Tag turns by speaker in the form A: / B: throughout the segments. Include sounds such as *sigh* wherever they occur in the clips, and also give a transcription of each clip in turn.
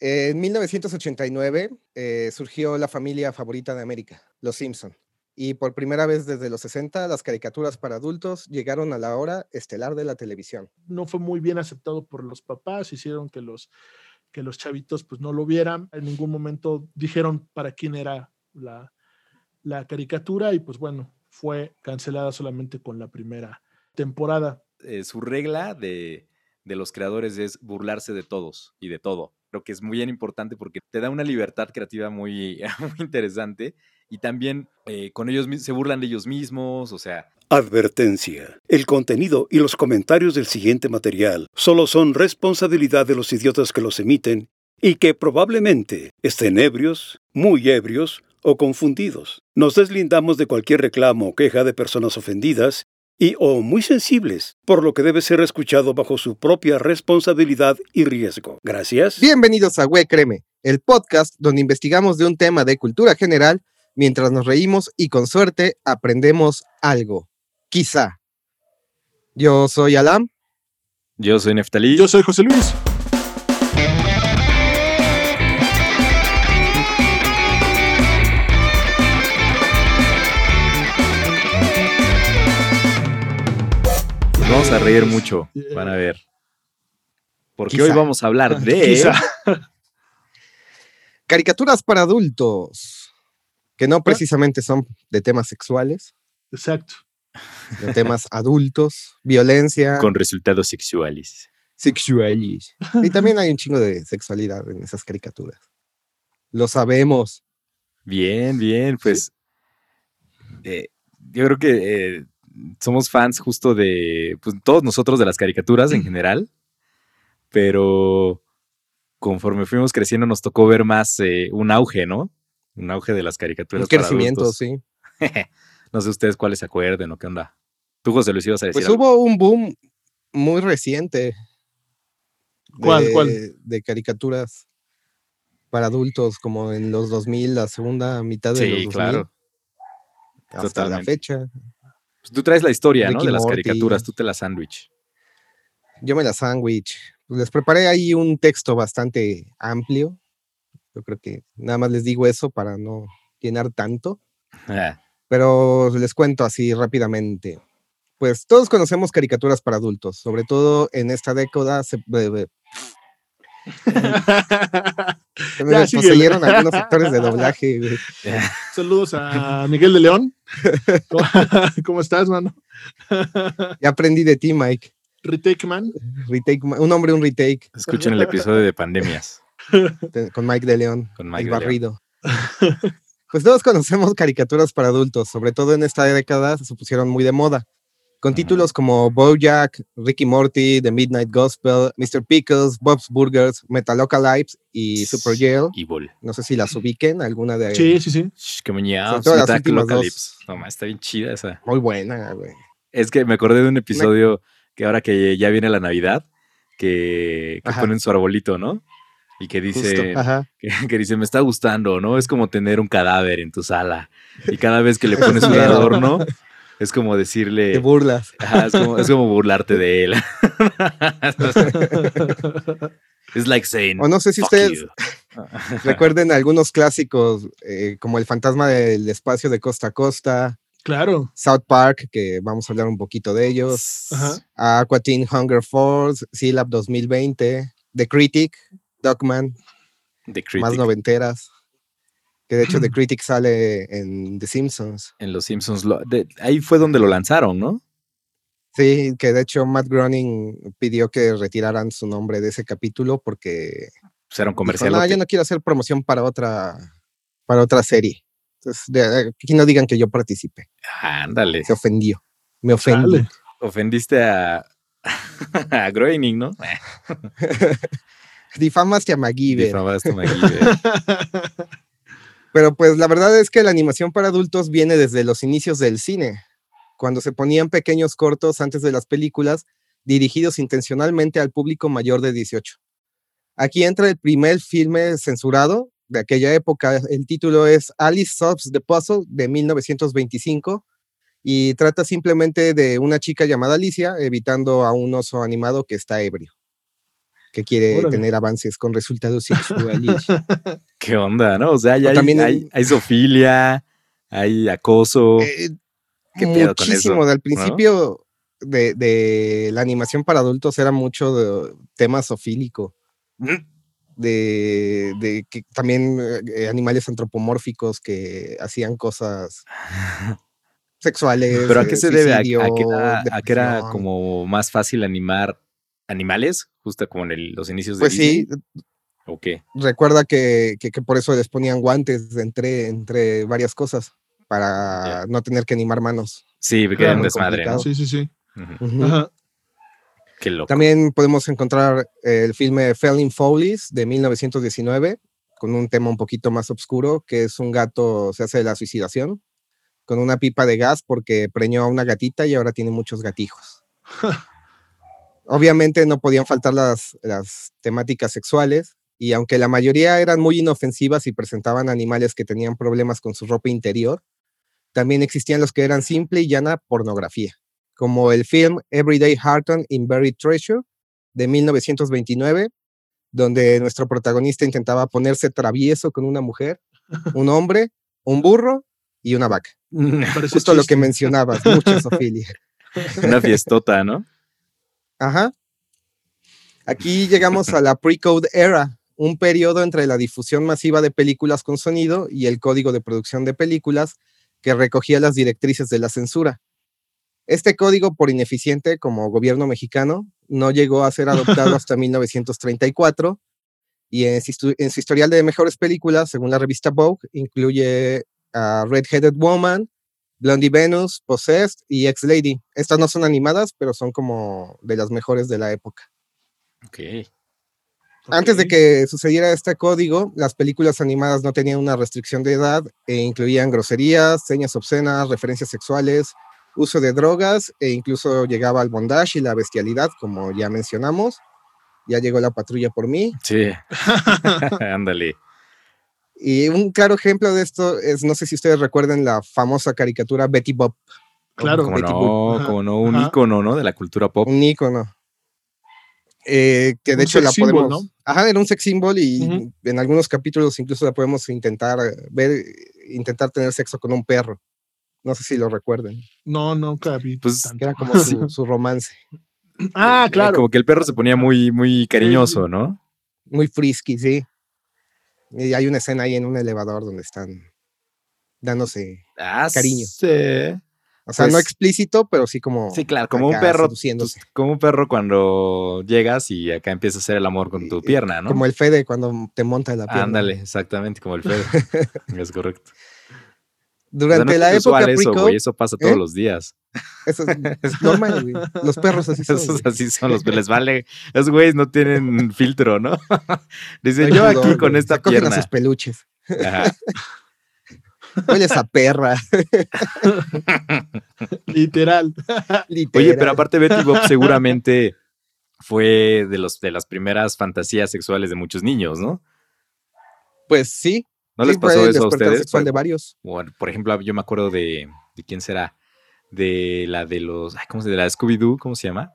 A: En 1989 eh, surgió la familia favorita de América, Los Simpson. Y por primera vez desde los 60, las caricaturas para adultos llegaron a la hora estelar de la televisión.
B: No fue muy bien aceptado por los papás, hicieron que los, que los chavitos pues no lo vieran. En ningún momento dijeron para quién era la, la caricatura y pues bueno, fue cancelada solamente con la primera temporada.
C: Eh, su regla de, de los creadores es burlarse de todos y de todo. Creo que es muy bien importante porque te da una libertad creativa muy, *laughs* interesante y también eh, con ellos se burlan de ellos mismos, o sea,
D: Advertencia. El contenido y los comentarios del siguiente material solo son responsabilidad de los idiotas que los emiten y que probablemente estén ebrios, muy ebrios o confundidos. Nos deslindamos de cualquier reclamo o queja de personas ofendidas y o muy sensibles, por lo que debe ser escuchado bajo su propia responsabilidad y riesgo. Gracias.
A: Bienvenidos a Güey Créeme, el podcast donde investigamos de un tema de cultura general mientras nos reímos y con suerte aprendemos algo. Quizá. Yo soy Alam.
C: yo soy Neftalí.
B: Yo soy José Luis.
C: Nos vamos a reír mucho, van a ver. Porque hoy vamos a hablar de...
B: Quizá. *laughs*
A: Caricaturas para adultos, que no precisamente son de temas sexuales,
B: Exacto.
A: de temas *laughs* adultos, violencia,
C: Con resultados sexuales.
A: sexuales. Y también hay un chingo de sexualidad en esas caricaturas. Lo sabemos.
C: Bien, bien, pues eh, yo creo que eh, somos fans justo de, pues todos nosotros de las caricaturas en general, pero conforme fuimos creciendo nos tocó ver más eh, un auge, ¿no? Un auge de las caricaturas.
A: Un crecimiento, sí. *laughs*
C: no sé ustedes cuáles se acuerden o qué onda. Tú, José Luis, ibas a decir
A: Pues
C: algo?
A: hubo un boom muy reciente.
B: ¿Cuál,
A: de-
B: cuál?
A: De caricaturas para adultos, como en los 2000, la segunda mitad de
C: Sí,
A: los 2000.
C: claro.
A: Hasta la fecha.
C: Pues tú traes la historia, ¿no? De las
A: Morty.
C: caricaturas, tú te la sándwich.
A: Yo me la sándwich. Les preparé ahí un texto bastante amplio. Yo creo que nada más les digo eso para no llenar tanto.
C: Ah,
A: pero les cuento así rápidamente. Pues todos conocemos caricaturas para adultos, sobre todo en esta década se me
B: Ya, síguele.
A: poseyeron algunos actores de doblaje. güey.
B: Saludos a Miguel de León. ¿Cómo, *laughs* estás, mano?
A: Ya aprendí de ti, Mike.
B: Retake Man.
A: Retake, un hombre, un retake
C: escuchen el episodio de pandemias
A: con Mike de León,
C: con Mike
A: el
C: de León.
A: barrido. Pues todos conocemos caricaturas para adultos, sobre todo en esta década se pusieron muy de moda. Con títulos como Bojack, Ricky Morty, The Midnight Gospel, Mr. Pickles, Bob's Burgers, Metalocalypse y Super Jail.
C: Evil.
A: No sé si las ubiquen, alguna de
B: Sí, sí, sí.
C: Shh, qué muñeado.
A: Todo las últimas dos.
C: No, está bien chida esa.
A: Muy buena, güey.
C: Es que me acordé de un episodio que ahora que ya viene la Navidad, que, que ponen su arbolito, ¿no? Y que dice, que, que dice, me está gustando, ¿no? Es como tener un cadáver en tu sala. Y cada vez que le pones un *laughs* adorno, es como
A: Te
C: decirle,
A: burlas.
C: ajá, es, como, es como burlarte de él. *laughs* Es like saying,
A: O no sé si
C: "Fuck
A: ustedes
C: you". *laughs*
A: recuerden algunos clásicos eh, como El fantasma del espacio de costa a costa,
B: Claro.
A: South Park, que vamos a hablar un poquito de ellos,
B: Ajá.
A: Aqua Teen Hunger Force, Lab 2020, The Critic, Dogman,
C: The Critic.
A: más noventeras. Que de hecho The Critic sale en The Simpsons.
C: En Los Simpsons. lo- de- ahí fue donde lo lanzaron, ¿no?
A: Sí, que de hecho Matt Groening pidió que retiraran su nombre de ese capítulo porque
C: Pues era un
A: dijo,
C: comercial.
A: no, yo no quiero hacer promoción para otra, para otra serie. Entonces, de- aquí no digan que yo participé.
C: Ándale.
A: Se ofendió. Me ofendí.
C: Ofendiste a, *laughs* a Groening, ¿no? *laughs*
A: Difamaste *laughs* a MacGyver.
C: Difamaste a MacGyver.
A: Pero pues la verdad es que la animación para adultos viene desde los inicios del cine, cuando se ponían pequeños cortos antes de las películas dirigidos intencionalmente al público mayor de 18. Aquí entra el primer filme censurado de aquella época. El título es Alice Solves the Puzzle de 1925 y trata simplemente de una chica llamada Alicia evitando a un oso animado que está ebrio. Que quiere
B: Órale.
A: tener avances con resultados sexuales. *laughs*
C: ¿Qué onda, no? O sea, ya
A: O
C: hay,
A: también
C: hay, hay zoofilia, hay acoso.
A: Eh,
C: ¿Qué pedo con
A: muchísimo.
C: eso?
A: Al principio de, de la animación para adultos era mucho de tema zoofílico.
C: Mm.
A: De, de que también eh, animales antropomórficos que hacían cosas *laughs* sexuales.
C: ¿Pero a
A: eh,
C: qué se debe? ¿A, a que era, a que era como más fácil animar animales? Justo como en el- los inicios de
A: Pues sí,
C: Disney, ¿O qué?
A: recuerda que, que- que por eso les ponían guantes entre, entre varias cosas, para
C: Ya.
A: no tener que animar manos.
C: Sí, porque
B: Claro,
C: era un
A: muy
C: desmadre, ¿no?
B: Sí, sí, sí.
C: Ujú.
A: Ujú.
B: Ajá.
C: Qué loco.
A: También podemos encontrar el filme Felling Follies de 1919, con un tema un poquito más oscuro, que es un gato, se hace de la suicidación, con una pipa de gas porque preñó a una gatita y ahora tiene muchos gatijos. *laughs* Obviamente no podían faltar las, las temáticas sexuales, y aunque la mayoría eran muy inofensivas y presentaban animales que tenían problemas con su ropa interior, también existían los que eran simple y llana pornografía como el film Everyday Harton in Buried Treasure de 1929, donde nuestro protagonista intentaba ponerse travieso con una mujer, un hombre, un burro y una vaca. *laughs* Justo lo que mencionabas, mucha sofilia.
C: Una fiestota, ¿no?
A: Ajá. Aquí llegamos a la pre-code era, un periodo entre la difusión masiva de películas con sonido y el código de producción de películas que recogía las directrices de la censura. Este código, por ineficiente como gobierno mexicano, no llegó a ser adoptado *laughs* hasta 1934 y en su, en su historial de mejores películas, según la revista Vogue, incluye a Red-Headed Woman, Blondie Venus, Possessed y Ex Lady. Estas no son animadas, pero son como de las mejores de la época.
C: Ok.
A: Antes de que sucediera este código, las películas animadas no tenían una restricción de edad e incluían groserías, señas obscenas, referencias sexuales, uso de drogas e incluso llegaba al bondage y la bestialidad, como ya mencionamos. Ya llegó la patrulla por mí.
C: Sí. *laughs* Ándale.
A: Y un claro ejemplo de esto es, no sé si ustedes recuerden la famosa caricatura Betty Bob,
B: Claro.
C: Como
A: Betty
C: no, como no, un
B: ajá.
C: ícono, ¿no? De la cultura pop.
A: un ícono. Eh, que de
B: Un
A: hecho la
B: sex symbol,
A: podemos.
B: ¿no?
A: Ajá, era un sex symbol y en algunos capítulos incluso la podemos intentar eh, ver, intentar tener sexo con un perro. No sé si lo recuerden.
B: No, nunca vi.
C: Pues,
B: tanto.
A: Era como *laughs* su, su romance.
B: Ah,
C: Eh,
B: claro.
C: Como que el perro se ponía muy, muy cariñoso, ¿no?
A: Muy frisky, sí. Y hay una escena ahí en un elevador donde están dándose.
C: Ah,
A: Cariño.
C: Sí.
A: O sea, no
C: Pues-
A: explícito, pero sí como.
C: Sí, claro, como un perro. como un perro cuando llegas y acá empieza a hacer el amor con tu pierna, ¿no?
A: Como el Fede cuando te monta la pierna.
C: Ándale, exactamente, como el Fede. *laughs* es correcto. O sea,
A: Durante
C: no
A: la época
C: eso, güey, eso pasa todos
A: ¿Eh?
C: los días.
A: Eso *laughs* es, normal, güey. Los perros así *laughs* son.
C: Esos así son los que les vale. Esos güeyes no tienen filtro, ¿no? Dice,
A: No hay
C: yo aquí con
A: güey.
C: esta
A: Se cogen a
C: pierna.
A: sus peluches.
C: Ajá. *laughs*
A: Huele esa perra.
B: Literal.
C: Oye, pero aparte Betty Bob seguramente fue de, los, de las primeras fantasías sexuales de muchos niños, ¿no?
A: Pues sí.
C: ¿No
A: sí,
C: les pasó eso a ustedes?
A: sexual de varios.
C: Bueno, por ejemplo, yo me acuerdo de, de quién será, de la de los, ay, ¿cómo se de la de Scooby-Doo? ¿Cómo se llama?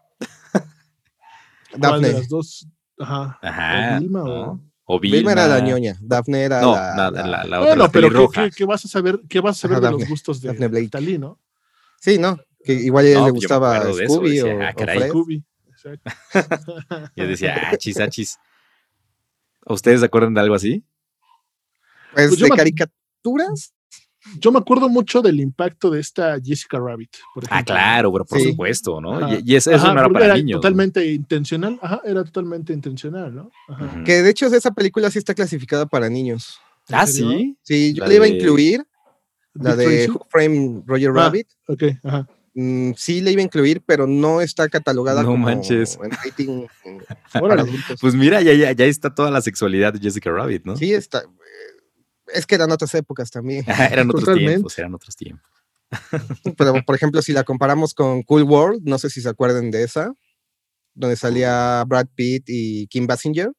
B: ¿Cuál de
A: Daphne.
B: las dos? Ajá.
C: Ajá.
B: ¿O Vilma
C: ¿no?
B: o-
C: O
A: Vilma era la
C: Vilma.
A: ñoña. Daphne era
C: No,
A: la,
C: la,
A: la-
C: la- otra,
B: Bueno,
C: la
B: pero ¿qué,
C: pelirroja.
B: qué- qué vas a saber, qué vas a saber
A: Ajá,
B: de los
A: Daphne.
B: gustos de
A: Daphne Blake.
B: Talí, no?
A: Sí, ¿no? Que igual a él
C: No,
A: le gustaba
C: de eso,
A: Scooby
C: decía,
A: o,
C: ah,
A: o
C: caray.
A: Fred.
B: Scooby. Exacto. *laughs*
C: Yo decía, achis, achis. ¿Ustedes se acuerdan de algo así?
A: Pues,
B: Pues
A: de
B: me-
A: caricaturas.
B: Yo me acuerdo mucho del impacto de esta Jessica Rabbit. Por
C: Ah, claro, pero por
A: Sí.
C: supuesto, ¿no?
B: Ajá.
C: Y, y eso, eso
B: Ajá,
C: no era para niños. ¿no?
B: Totalmente intencional. Ajá, era totalmente intencional, ¿no? Ajá.
A: Que de hecho esa película sí está clasificada para niños.
B: ¿En
C: Ah, sí.
A: Sí, yo
C: La
A: le iba a
C: de-
A: incluir la de. Who Framed Roger
B: Ah.
A: Rabbit.
B: Ok, ajá.
A: Mm, sí le iba a incluir, pero no está catalogada
C: No
A: como
C: manches.
A: en rating *laughs* para
B: Órale.
A: adultos.
C: Pues mira, ya, ya, ya está toda la sexualidad de Jessica Rabbit, ¿no?
A: Sí, está. Es que eran otras épocas también.
C: eran otros
B: Totalmente.
C: tiempos, eran otros tiempos. *laughs*
A: Pero, por ejemplo, si la comparamos con Cool World, no sé si se acuerdan de esa, donde salía Brad Pitt y Kim Basinger,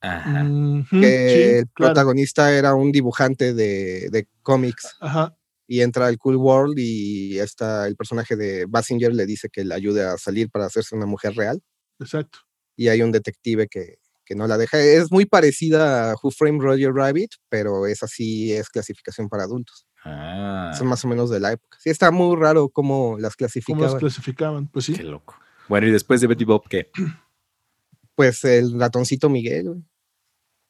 C: Ajá.
A: Que
B: sí,
A: el
B: claro.
A: protagonista era un dibujante de, de cómics
B: Ajá.
A: y entra al Cool World y está el personaje de Basinger le dice que le ayude a salir para hacerse una mujer real
B: Exacto.
A: y hay un detective que, que no la deja. Es muy parecida a Who Framed Roger Rabbit, pero esa sí es clasificación para adultos.
C: Ah,
A: Son más o menos de la época. Sí, está muy raro cómo las
B: ¿Cómo las
A: clasificaban.
B: clasificaban? Pues sí.
C: qué loco. Bueno, y después de Betty Bob, ¿qué?
A: Pues el ratoncito Miguel, güey,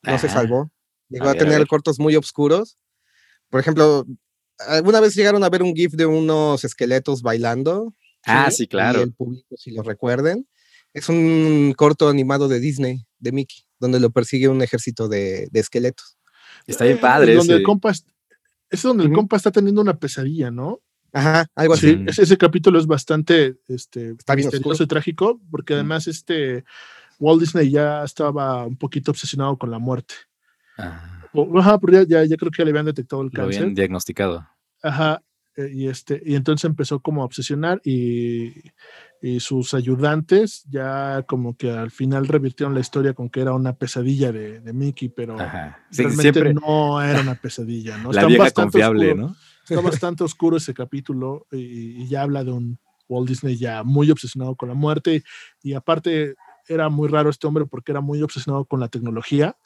A: no se
C: Ah,
A: salvó. Llegó
C: A
A: a,
C: ver, a
A: tener cortos muy oscuros. Por ejemplo, ¿alguna vez llegaron a ver un GIF de unos esqueletos bailando?
C: Ah, sí,
A: Y
C: claro.
A: el público, si lo recuerden. Es un corto animado de Disney, de Mickey, donde lo persigue un ejército de, de esqueletos.
C: Está bien
B: Eh,
C: padre.
B: Donde el compa es, es donde el
A: Ujú.
B: compa está teniendo una pesadilla, ¿no?
A: Ajá, algo así.
B: Sí, ese, ese capítulo es bastante este,
A: Está bien
B: misterioso
A: oscuro.
B: y trágico, porque además este Walt Disney ya estaba un poquito obsesionado con la muerte.
C: Ah,
B: O- Ajá, porque ya, ya, ya creo que ya le habían detectado el
C: lo
B: cáncer.
C: habían diagnosticado.
B: Ajá. eh, Y, este, y entonces empezó como a obsesionar y, y sus ayudantes ya como que al final revirtieron la historia con que era una pesadilla de, de Mickey, pero.
C: Sí,
B: realmente
C: siempre
B: no era una pesadilla, ¿no?
C: la
B: Está
C: vieja confiable,
B: oscuro.
C: ¿no?
B: Está bastante oscuro ese capítulo y, y ya habla de un Walt Disney ya muy obsesionado con la muerte y aparte era muy raro este hombre porque era muy obsesionado con la tecnología.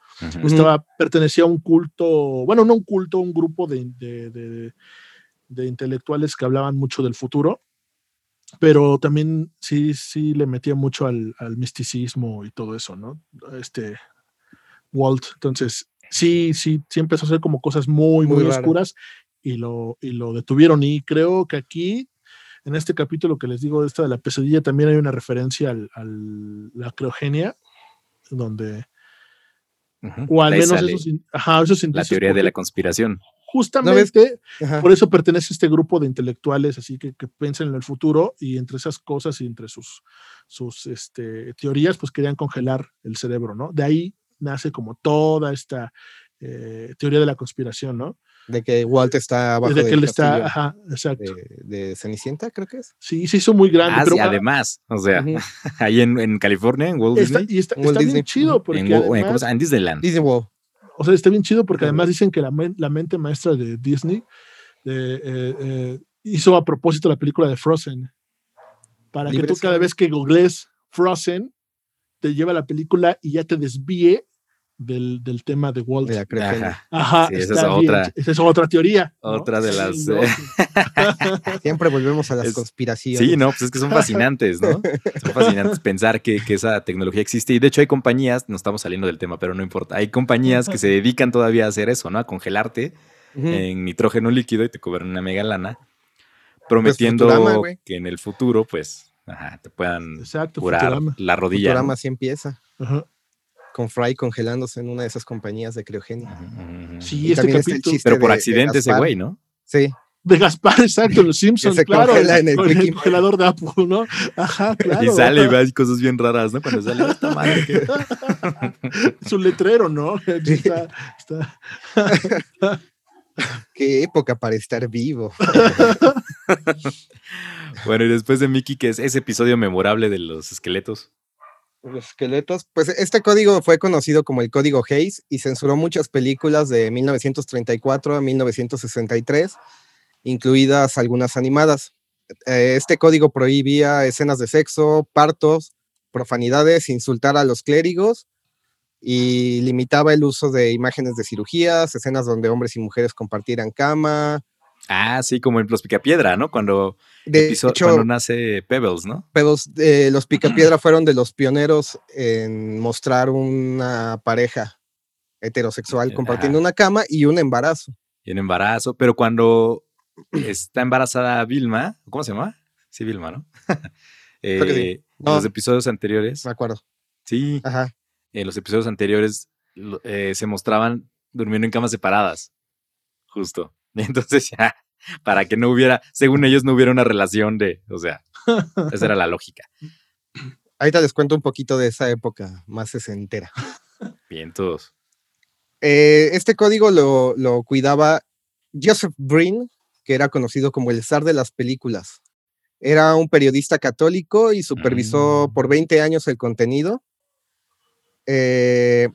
B: Estaba, pertenecía a un culto, bueno, no un culto, un grupo de, de- de- de intelectuales que hablaban mucho del futuro, pero también sí, sí le metía mucho al, al misticismo y todo eso, ¿no? Este Walt. Entonces, sí, sí, sí empezó a hacer como cosas muy, muy, oscuras y lo, y lo detuvieron. Y creo que aquí, en este capítulo que les digo, esta de la pesadilla, también hay una referencia al, al- la criogenia, donde, o al menos esos, ajá, esos
C: la teoría de la conspiración.
B: Justamente por eso pertenece a este grupo de intelectuales, así que, que piensan en el futuro y entre esas cosas y entre sus, sus este, teorías, pues querían congelar el cerebro, ¿no? De ahí nace como toda esta eh, teoría de la conspiración, ¿no?
A: De que Walt está abajo
B: Desde que él está, ajá, exacto.
A: de, de Cenicienta, creo que es.
B: Sí, se hizo muy grande.
C: Ah,
B: pero
C: sí, además, o sea, *laughs* ahí en, en California, en Walt
B: está,
C: Disney,
B: y está,
A: Walt
B: está bien
A: Disney.
B: chido porque
C: en, Wo- en- ¿cómo
B: además,
C: se llama? En Disneyland.
A: Disney World.
B: O sea, está bien chido porque además dicen que la, la mente maestra de Disney eh, eh, eh, hizo a propósito la película de Frozen. Para que tú cada vez que googlees Frozen, te lleva a la película y ya te desvíe del, del tema de Walt.
A: De la criogenia.
C: Ajá.
B: Ajá,
C: Sí, esa es otra-
B: esa es otra teoría. ¿no?
C: otra de las, eh, *laughs*
A: Siempre volvemos a las
C: Es-
A: conspiraciones.
C: Sí, no, pues es que son fascinantes, ¿no? Son fascinantes pensar que, que esa tecnología existe. Y de hecho hay compañías, no estamos saliendo del tema, pero no importa, hay compañías que se dedican todavía a hacer eso, ¿no? A congelarte
A: Ujú.
C: en nitrógeno líquido y te cobran una mega lana, prometiendo
A: Futurama, güey.
C: que en el futuro, pues, ajá, te puedan
B: Exacto,
C: curar
B: Futurama.
C: la rodilla.
A: Futurama
C: ¿no?
A: así empieza,
B: Ajá.
A: Con Fry congelándose en una de esas compañías de criogenia.
B: Sí,
A: Y
B: este
A: el
B: capítulo.
A: chiste
C: Pero por
A: de- de
C: accidente ese güey, ¿no?
A: Sí,
B: De Gaspar, exacto, los Simpsons,
A: se
B: claro.
A: congela en el
B: con el congelador de Apple, ¿no? Ajá, *laughs* claro.
C: Y sale y ve cosas bien raras, ¿no? Cuando sale esta madre que-
B: Es un letrero, ¿no? *laughs* Está, está- *laughs*
A: qué época para estar vivo.
C: Bueno, y después de Mickey, que es ese episodio memorable de los esqueletos.
A: Los esqueletos. Pues este código fue conocido como el código Hayes y censuró muchas películas de 1934 a 1963, incluidas algunas animadas. Eh, Este código prohibía escenas de sexo, partos, profanidades, insultar a los clérigos y limitaba el uso de imágenes de cirugías, escenas donde hombres y mujeres compartieran cama.
C: Ah, sí, como en Los Picapiedra, ¿no? Cuando,
A: De hecho,
C: cuando nace Pebbles, ¿no?
A: pero eh, los Picapiedra *clears throat* fueron de los pioneros en mostrar una pareja heterosexual
C: Eh,
A: compartiendo
C: ajá.
A: una cama y un embarazo.
C: Y en embarazo, pero cuando está embarazada Vilma, ¿cómo se llama? Sí, Vilma, ¿no? *laughs*
A: Creo que sí.
C: Eh, en
A: No.
C: los episodios anteriores,
A: Me acuerdo.
C: sí,
A: Ajá.
C: en los episodios anteriores eh, se mostraban durmiendo en camas separadas, justo. *laughs* Entonces ya, para que no hubiera, según ellos, no hubiera una relación de, o sea, esa era la lógica.
A: Ahorita les cuento un poquito de esa época más sesentera.
C: Bien, todos.
A: Eh, este código lo, lo cuidaba Joseph Breen, que era conocido como el zar de las películas. Era un periodista católico y supervisó
C: Mm.
A: por 20 años el contenido. Eh,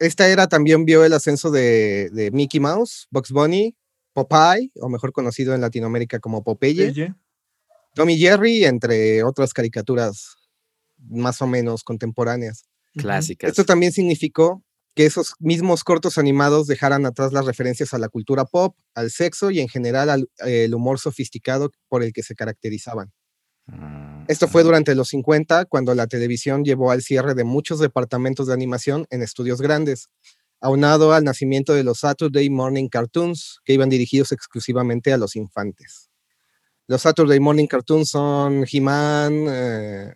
A: esta era también vio el ascenso de, de Mickey Mouse, Bugs Bunny, Popeye, o mejor conocido en Latinoamérica como Popeye,
B: Oye,
A: Tommy Jerry, entre otras caricaturas más o menos contemporáneas.
C: Clásicas.
A: Esto también significó que esos mismos cortos animados dejaran atrás las referencias a la cultura pop, al sexo y en general al el humor sofisticado por el que se caracterizaban.
C: Mm,
A: Esto fue durante los 50, cuando la televisión llevó al cierre de muchos departamentos de animación en estudios grandes, aunado al nacimiento de los Saturday Morning Cartoons, que iban dirigidos exclusivamente a los infantes. Los Saturday Morning Cartoons son He-Man, eh,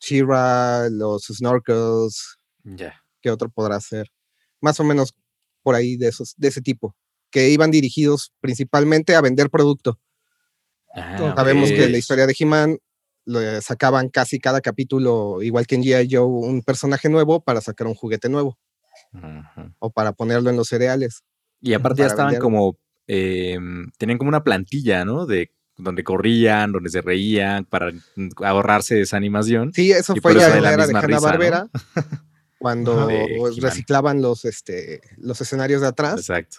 A: She-Ra, los Snorkels,
C: Ya.
A: ¿qué otro podrá ser? Más o menos por ahí de, esos, de ese tipo, que iban dirigidos principalmente a vender producto.
C: Ah,
A: Sabemos que la historia de He-Man lo sacaban casi cada capítulo, igual que en G.I. Joe, un personaje nuevo para sacar un juguete nuevo o para ponerlo en los cereales.
C: Y aparte ya estaban
A: vender.
C: como, eh, tenían como una plantilla, ¿no? De donde corrían, donde se reían, para ahorrarse esa animación.
A: Sí, eso
C: Y
A: fue ya en la era de
C: misma risa,
A: Hanna-Barbera, *laughs* cuando
C: De He-Man.
A: reciclaban los, este, los escenarios de atrás
C: Exacto.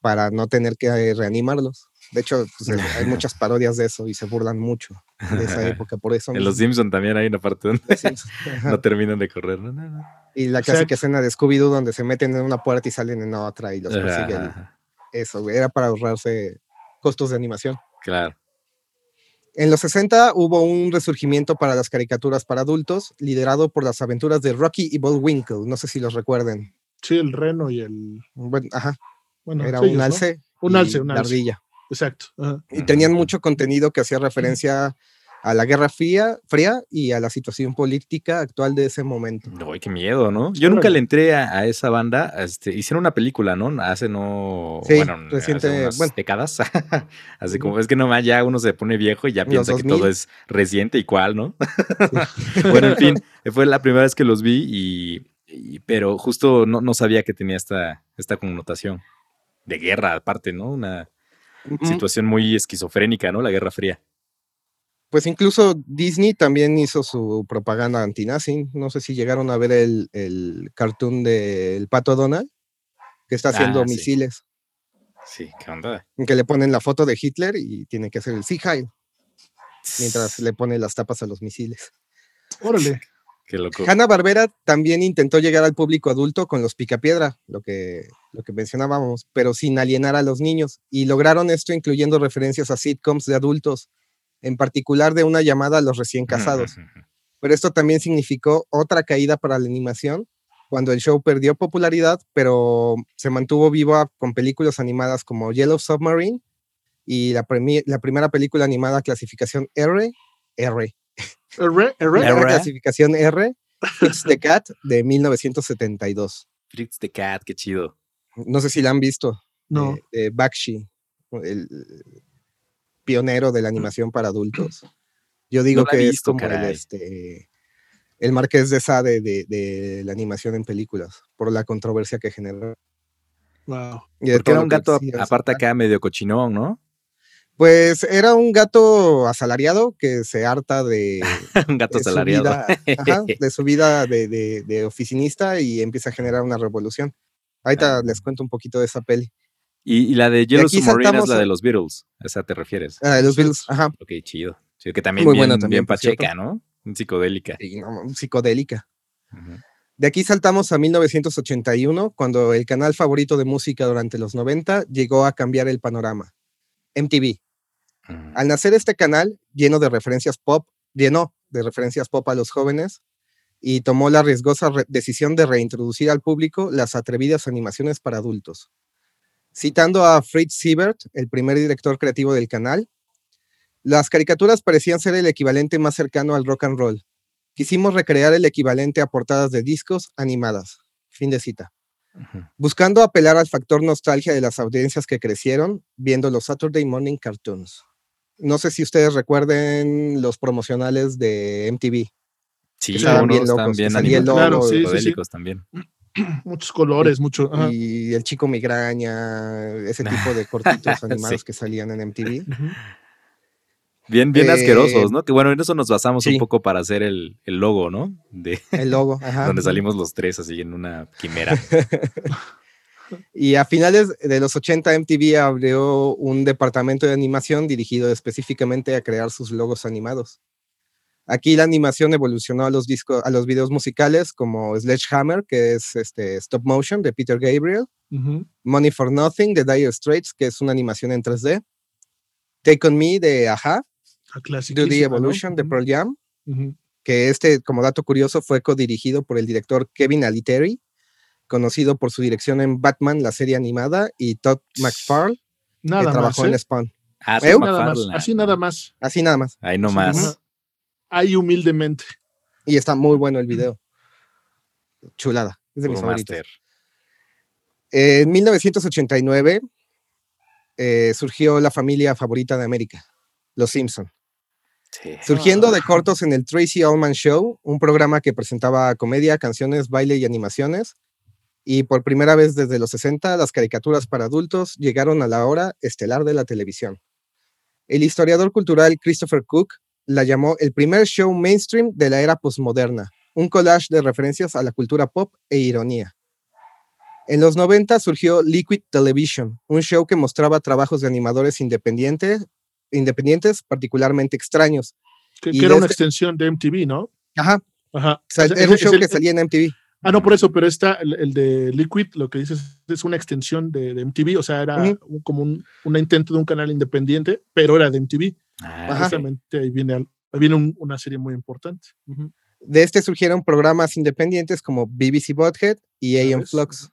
A: para no tener que eh, reanimarlos. De hecho, pues, hay *laughs* muchas parodias de eso y se burlan mucho de esa *laughs* época, por eso.
C: En Los. Simpson también hay una parte donde *laughs* no terminan de correr. No, no, no.
A: Y la clásica escena de Scooby-Doo donde se meten en una puerta y salen en otra y los
C: Ajá,
A: Eso, güey, era para ahorrarse costos de animación.
C: Claro.
A: En los 60 hubo un resurgimiento para las caricaturas para adultos, liderado por las aventuras de Rocky y Bullwinkle. No sé si los recuerden.
B: Sí, el reno y el.
A: Bueno, ajá,
B: Bueno,
A: era
B: sí,
A: un alce.
B: Un alce, un
A: la
B: alce.
A: ardilla.
B: Exacto. ajá.
A: Y tenían mucho contenido que hacía referencia a la Guerra Fría, fría y a la situación política actual de ese momento.
C: Uy, qué miedo, ¿no? Yo nunca le entré a, a esa banda. Este, hicieron una película, ¿no? Hace no.
A: Sí,
C: bueno,
A: reciente,
C: hace unas
A: bueno.
C: décadas. *laughs* Así como es que nomás ya uno se pone viejo y ya piensa que
A: 2000.
C: todo es reciente y cual, ¿no? *laughs* bueno, en fin, fue la primera vez que los vi y. y- pero justo no, no sabía que tenía esta, esta connotación de guerra, aparte, ¿no? Una Situación muy esquizofrénica, ¿no? La Guerra Fría.
A: Pues incluso Disney también hizo su propaganda antinazi. No sé si llegaron a ver el, el cartoon del Pato Donald, que está haciendo
C: Ah, sí.
A: misiles,
C: Sí, ¿qué onda?
A: en que le ponen la foto de Hitler y tiene que hacer el Sieg Heil mientras le pone las tapas a los misiles.
B: Órale.
C: Qué loco.
A: Hanna Barbera también intentó llegar al público adulto con los Picapiedra, lo que, lo que mencionábamos, pero sin alienar a los niños. Y lograron esto incluyendo referencias a sitcoms de adultos, en particular de una llamada a los recién casados. Pero esto también significó otra caída para la animación cuando el show perdió popularidad, pero se mantuvo viva con películas animadas como Yellow Submarine y la, la primera película animada clasificación R, R,
B: R, R.
A: la
C: R.
A: clasificación R, It's the Cat de 1972.
C: Fritz the Cat, qué chido.
A: No sé si la han visto.
B: No.
A: De Bakshi, el pionero de la animación para adultos. Yo digo
C: No
A: que es
C: visto,
A: como el, este, el marqués de Sade de, de la animación en películas, por la controversia que generó.
B: Wow.
A: Y
C: Porque era un gato,
A: decía
C: aparte acá, medio cochinón, ¿no?
A: Pues era un gato asalariado que se harta de, *laughs*
C: un gato
A: de su
C: asalariado.
A: vida, ajá, de su vida de, de- de oficinista y empieza a generar una revolución. Ahorita
C: Ah.
A: les cuento un poquito de esa peli.
C: Y, y la de Yellow Submarine es la de los Beatles. ¿A esa te refieres?
A: Ah, de los Beatles, ajá.
C: Ok, chido. Sí, que también
A: Muy
C: bien,
A: buena también,
C: bien
A: cierto.
C: pacheca, ¿no? Un psicodélica.
A: y no, psicodélica. De aquí saltamos a 1981, cuando el canal favorito de música durante los 90 llegó a cambiar el panorama. MTV.
C: Ujú.
A: Al nacer este canal, lleno de referencias pop, llenó de referencias pop a los jóvenes y tomó la riesgosa decisión de reintroducir al público las atrevidas animaciones para adultos. Citando a Fritz Siebert, el primer director creativo del canal, las caricaturas parecían ser el equivalente más cercano al rock and roll. Quisimos recrear el equivalente a portadas de discos animadas. Fin de cita. Buscando apelar al factor nostalgia de las audiencias que crecieron viendo los Saturday Morning Cartoons. No sé si ustedes recuerden los promocionales de MTV.
C: Sí,
A: estaban bien locos, que
C: bien
A: salía el
C: animados,
B: logo, sí, sí, sí.
C: también. *clears throat*
B: Muchos colores, mucho. ajá.
A: Y el chico migraña, ese tipo de *laughs* cortitos animados
C: Sí.
A: que salían en MTV.
B: Ujú.
C: Bien, bien
A: Eh,
C: asquerosos, ¿no? Que bueno, en eso nos basamos un poco para hacer el, el logo, ¿no? De *laughs*
A: El logo, *laughs* ajá.
C: donde salimos los tres así en una quimera. *laughs*
A: Y a finales de los 80 MTV abrió un departamento de animación dirigido específicamente a crear sus logos animados. Aquí la animación evolucionó a los discos, a los videos musicales como Sledgehammer, que es este stop motion de Peter Gabriel. Money for Nothing de Dire Straits, que es una animación en 3D, Take on Me de Aja, Do the
B: ¿no?
A: Evolution de Pearl Jam, que este, como dato curioso, fue codirigido por el director Kevin Aliteri, conocido por su dirección en Batman, la serie animada, y Todd McFarlane, que
B: Nada más.
A: trabajó en
B: ¿eh?
A: Spawn.
C: Ah,
A: ¿Eh?
C: Tom
B: Nada más. Así nada más.
A: Así nada más.
C: Ahí nomás.
B: Ahí humildemente.
A: Y está muy bueno el video. Chulada. Es de mis
C: Puro
A: favoritos.
C: máster.
A: En 1989 eh, surgió la familia favorita de América, Los Simpson.
C: Sí.
A: Surgiendo de cortos en el Tracy Allman Show, un programa que presentaba comedia, canciones, baile y animaciones. Y por primera vez desde los 60, las caricaturas para adultos llegaron a la hora estelar de la televisión. El historiador cultural Christopher Cook la llamó el primer show mainstream de la era postmoderna, un collage de referencias a la cultura pop e ironía. En los 90 surgió Liquid Television, un show que mostraba trabajos de animadores independientes, independientes particularmente extraños.
B: Que, que era una extensión de MTV, ¿no?
A: Ajá,
B: Ajá.
A: o sea,
B: Ese-
A: era un show
B: es el-
A: que salía en MTV.
B: Ah, no, por eso, pero esta, el, el de Liquid, lo que dices es una extensión de, de MTV, o sea, era
A: Ujú.
B: un- como un, un intento de un canal independiente, pero era de MTV.
C: Ah,
A: Ajá.
B: Precisamente ahí viene, ahí viene un- una serie muy importante. Ujú.
A: De este surgieron programas independientes como BBC Butthead y AM? Flux.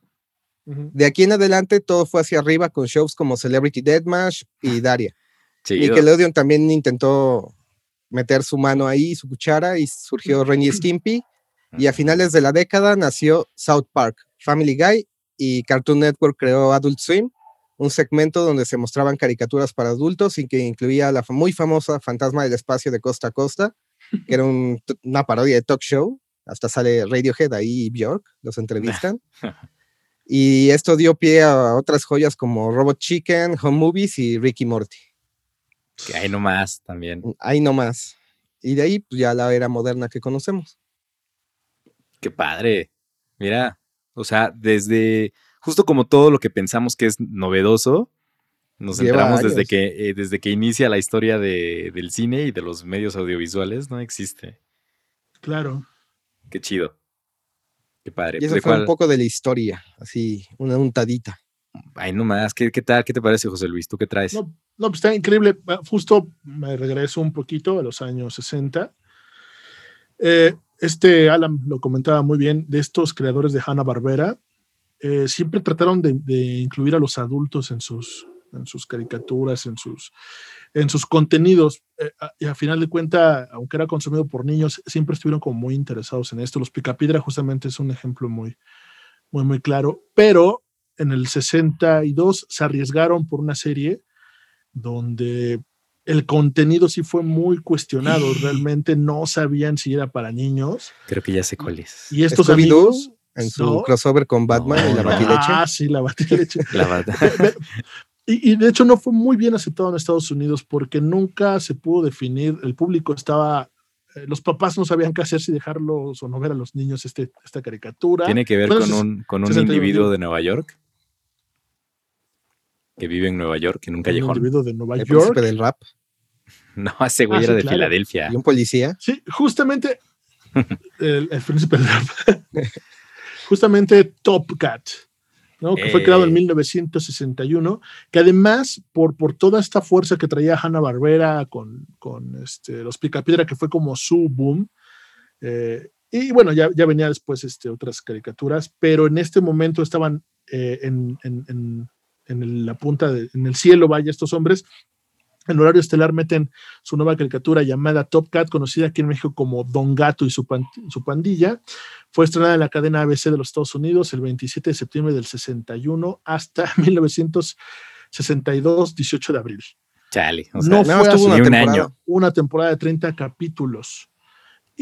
B: Ujú.
A: De aquí en adelante todo fue hacia arriba con shows como Celebrity Deathmatch y Daria.
C: Chido.
A: Nickelodeon también intentó meter su mano ahí, su cuchara, y surgió Ren y Stimpy. Y a finales de la década nació South Park, Family Guy y Cartoon Network creó Adult Swim, un segmento donde se mostraban caricaturas para adultos y que incluía la muy famosa Fantasma del Espacio de Costa a Costa, que era un una parodia de talk show. Hasta sale Radiohead ahí y Bjork, los entrevistan. *laughs* Y esto dio pie a otras joyas como Robot Chicken, Home Movies y Ricky Morty.
C: Que ahí nomás también.
A: Ahí nomás. Y de ahí pues, ya la era moderna que conocemos.
C: Qué padre. Mira, o sea, desde justo como todo lo que pensamos que es novedoso, nos
A: Lleva
C: enteramos desde que, eh, desde que inicia la historia de- del cine y de los medios audiovisuales, no existe.
B: Claro.
C: Qué chido. Qué padre.
A: Y eso
C: ¿De
A: fue un poco de la historia, así, una untadita.
C: Ay, nomás. ¿Qué, ¿Qué tal? ¿Qué te parece, José Luis? ¿Tú qué traes?
B: No, no, pues está increíble. Ah, Justo me regreso un poquito a los años 60. Eh, este Alan lo comentaba muy bien, de estos creadores de Hanna-Barbera, eh, siempre trataron de, de incluir a los adultos en sus, en sus caricaturas, en sus, en sus contenidos. Eh, a- y a final de cuenta, aunque era consumido por niños, siempre estuvieron como muy interesados en esto. Los Picapiedra justamente es un ejemplo muy, muy, muy claro. Pero en el 62 se arriesgaron por una serie donde el contenido sí fue muy cuestionado. Realmente no sabían si era para niños.
C: Creo que ya sé cuál es.
B: Y estos amigos.
A: En su
B: No.
A: crossover con Batman y la
C: No,
A: Batileche.
B: Ah, sí, la batileche. *laughs*
C: La verdad.
B: Y, y de hecho no fue muy bien aceptado en Estados Unidos porque nunca se pudo definir, el público estaba, eh, los papás no sabían qué hacer si dejarlos o no ver a los niños este, esta caricatura.
C: Tiene que ver
B: Bueno,
C: con
B: ses-
C: un, con un
B: 61
C: individuo de Nueva York que vive en Nueva York, en un
B: un
C: callejón.
B: individuo de Nueva
A: El
B: York.
A: príncipe del rap *laughs*
C: No, ese güey
B: Ah,
C: era
B: sí,
C: de
B: claro.
C: Filadelfia.
A: y un policía.
B: Sí, justamente *laughs* el, el príncipe del rap. *laughs* justamente Top Cat, ¿no? que fue creado en
C: Eh.
B: 1961, que además, por, por toda esta fuerza que traía Hanna Barbera con, con este, los Picapiedra, que fue como su boom, eh, y bueno, ya, ya venía después este, otras caricaturas, pero en este momento estaban eh, en, en- en- en el- la punta, de- en el cielo, vaya, estos hombres. En horario estelar meten su nueva caricatura llamada Top Cat, conocida aquí en México como Don Gato y su, pan- su pandilla. Fue estrenada en la cadena ABC de los Estados Unidos el 27 de septiembre del 61 hasta *laughs* 1962, 18 de abril.
C: Chale. O sea,
B: No fue
A: una temporada.
C: año.
B: Una temporada de 30 capítulos.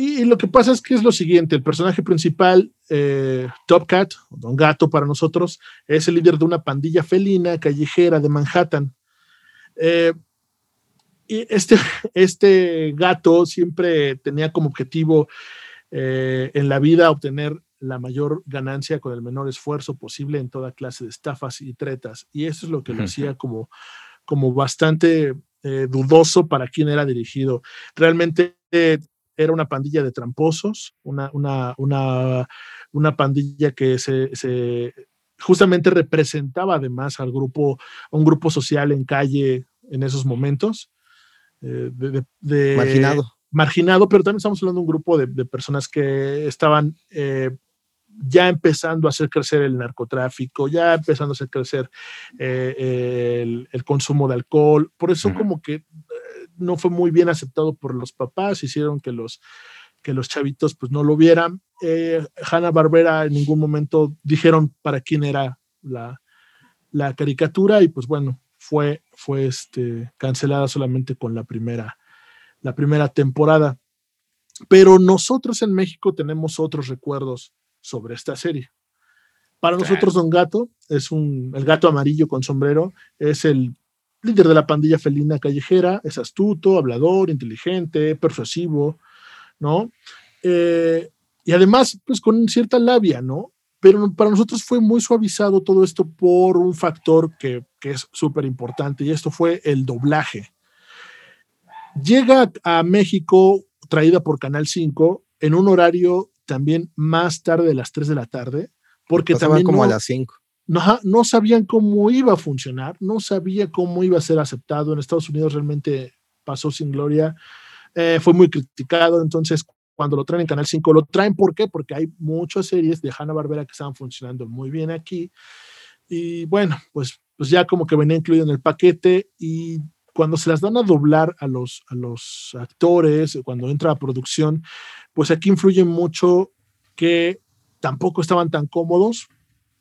B: Y lo que pasa es que es lo siguiente, el personaje principal, eh, Top Cat, o Don Gato para nosotros, es el líder de una pandilla felina callejera de Manhattan. Eh, y este, *laughs* este gato siempre tenía como objetivo eh, en la vida obtener la mayor ganancia con el menor esfuerzo posible en toda clase de estafas y tretas. Y eso es lo que lo hacía como, como bastante eh, dudoso para quién era dirigido. Realmente eh, era una pandilla de tramposos, una, una, una, una pandilla que se, se, justamente representaba además al grupo, a un grupo social en calle en esos momentos. eh, de, de- de-
A: Marginado.
B: marginado, pero también estamos hablando de un grupo de, de personas que estaban eh, ya empezando a hacer crecer el narcotráfico, ya empezando a hacer crecer eh, el, el consumo de alcohol. Por eso como que no fue muy bien aceptado por los papás, hicieron que los, que los chavitos pues no lo vieran. Eh, Hanna Barbera en ningún momento dijeron para quién era la, la caricatura y pues bueno, fue, fue este, cancelada solamente con la primera, la primera temporada. Pero nosotros en México tenemos otros recuerdos sobre esta serie. Para
C: Claro.
B: nosotros Don Gato es un, el gato amarillo con sombrero, es el líder de la pandilla felina callejera, es astuto, hablador, inteligente, persuasivo, ¿no? Eh, y además, pues con cierta labia, ¿no? Pero para nosotros fue muy suavizado todo esto por un factor que, que es súper importante y esto fue el doblaje. Llega a México traída por Canal 5 en un horario también más tarde de las 3 de la tarde, porque también
A: como
B: no,
A: a las 5.
B: No, sabían cómo iba a funcionar, no sabía cómo iba a ser aceptado. En Estados Unidos realmente pasó sin gloria, eh, fue muy criticado, entonces cuando lo traen en Canal 5, lo traen, ¿por qué? Porque hay muchas series de Hanna-Barbera que estaban funcionando muy bien aquí, y bueno, pues, pues ya como que venía incluido en el paquete, y cuando se las dan a doblar a los, a los actores, cuando entra a producción, pues aquí influye mucho que tampoco estaban tan cómodos,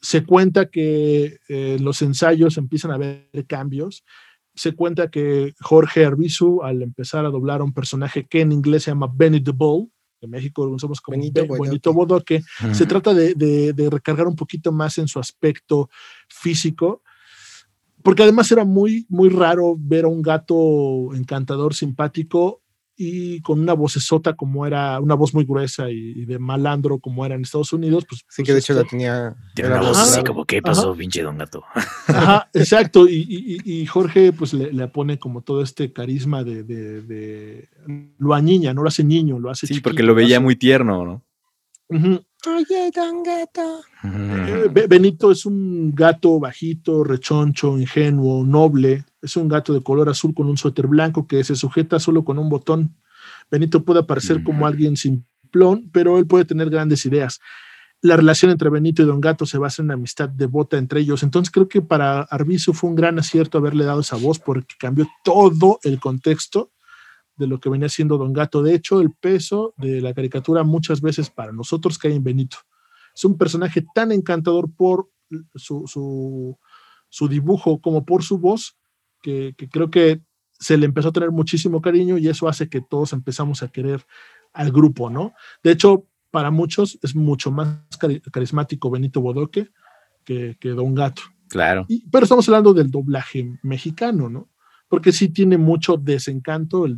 B: se cuenta que eh, en los ensayos empiezan a haber cambios. Se cuenta que Jorge Arbizu, al empezar a doblar a un personaje que en inglés se llama Benny the Bull, en México lo conocemos como
A: Benito
B: Be-
A: Bodoque.
B: Benito Bodoque, se trata de, de- de recargar un poquito más en su aspecto físico, porque además era muy, muy raro ver a un gato encantador, simpático y con una vocesota como era, una voz muy gruesa y, y de malandro como era en Estados Unidos. Pues,
A: Sí,
B: pues,
A: que de hecho
B: este-
A: la tenía.
C: Tiene una voz
B: Ajá.
C: así como, ¿qué pasó, pinche don gato? *laughs*
B: Ajá, exacto. Y, y- y Jorge, pues le, le pone como todo este carisma de, de, de- Lo añiña, no lo hace niño, lo hace
C: Sí,
B: chiquito,
C: porque lo veía
B: hace-
C: muy tierno, ¿no?
A: Oye, don gato.
B: Eh, Be- Benito es un gato bajito, rechoncho, ingenuo, noble. Es un gato de color azul con un suéter blanco que se sujeta solo con un botón. Benito puede parecer como
C: Ujú.
B: alguien simplón, pero él puede tener grandes ideas. La relación entre Benito y Don Gato se basa en una amistad devota entre ellos. Entonces creo que para Arbizu fue un gran acierto haberle dado esa voz porque cambió todo el contexto de lo que venía siendo Don Gato. De hecho, el peso de la caricatura muchas veces para nosotros cae en Benito. Es un personaje tan encantador por su, su, su dibujo como por su voz que, que creo que se le empezó a tener muchísimo cariño y eso hace que todos empezamos a querer al grupo, ¿no? De hecho, para muchos es mucho más cari- carismático Benito Bodoque que, que Don Gato.
C: Claro.
B: Y- pero estamos hablando del doblaje mexicano, ¿no? Porque sí tiene mucho desencanto el,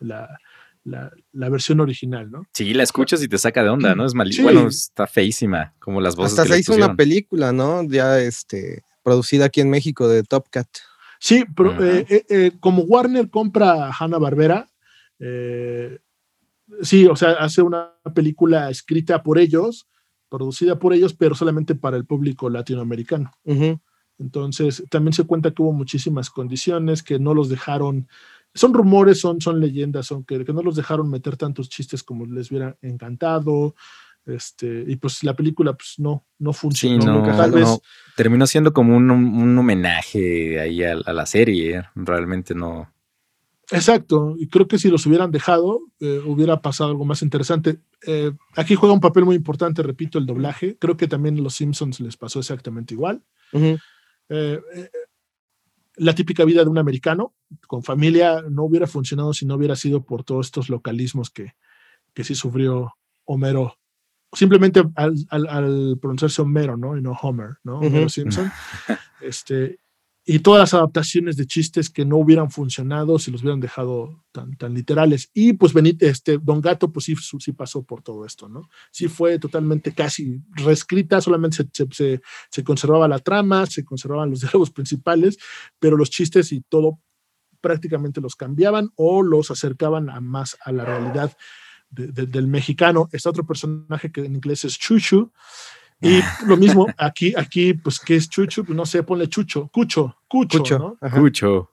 B: la, la- la versión original, ¿no?
C: Sí, la escuchas y te saca de onda, ¿no? Es mal...
B: Sí.
C: Bueno, está feísima, como las voces
A: Hasta
C: que
A: se hizo una película, ¿no? Ya este, producida aquí en México de Top Cat.
B: Sí, pero
C: Ajá.
B: eh, eh, eh, como Warner compra a Hanna Barbera, sí, o sea, hace una película escrita por ellos, producida por ellos, pero solamente para el público latinoamericano. Entonces, también se cuenta que hubo muchísimas condiciones que no los dejaron, son rumores, son, son leyendas, son que, que no los dejaron meter tantos chistes como les hubiera encantado. Este, y pues la película pues no, no
C: Sí,
B: funcionó.
C: no,
B: nunca. Tal vez
C: no. Terminó siendo como un, un homenaje ahí a, a la serie. ¿eh? Realmente no.
B: Exacto, y creo que si los hubieran dejado, eh, hubiera pasado algo más interesante. Eh, aquí juega un papel muy importante, repito, el doblaje. Creo que también a los Simpsons les pasó exactamente igual. Eh, eh, la típica vida de un americano con familia no hubiera funcionado si no hubiera sido por todos estos localismos que, que sí sufrió Homero. Simplemente al, al- al pronunciarse Homero, ¿no? Y no Homer, ¿no? Homero
A: Ujú.
B: Simpson. Este, y todas las adaptaciones de chistes que no hubieran funcionado si los hubieran dejado tan, tan literales. Y pues Benito, este, Don Gato, pues sí, sí pasó por todo esto, ¿no? Sí fue totalmente casi reescrita, solamente se, se- se- se conservaba la trama, se conservaban los *laughs* diálogos principales, pero los chistes y todo prácticamente los cambiaban o los acercaban a más a la realidad de- de- del mexicano. Está otro personaje que en inglés es Chuchu. Y lo mismo, aquí, aquí, pues, ¿qué es Chuchu? Pues no sé, ponle Chucho, Cucho, Cucho,
A: Cucho.
B: ¿no?
A: Ajá.
C: Escucho.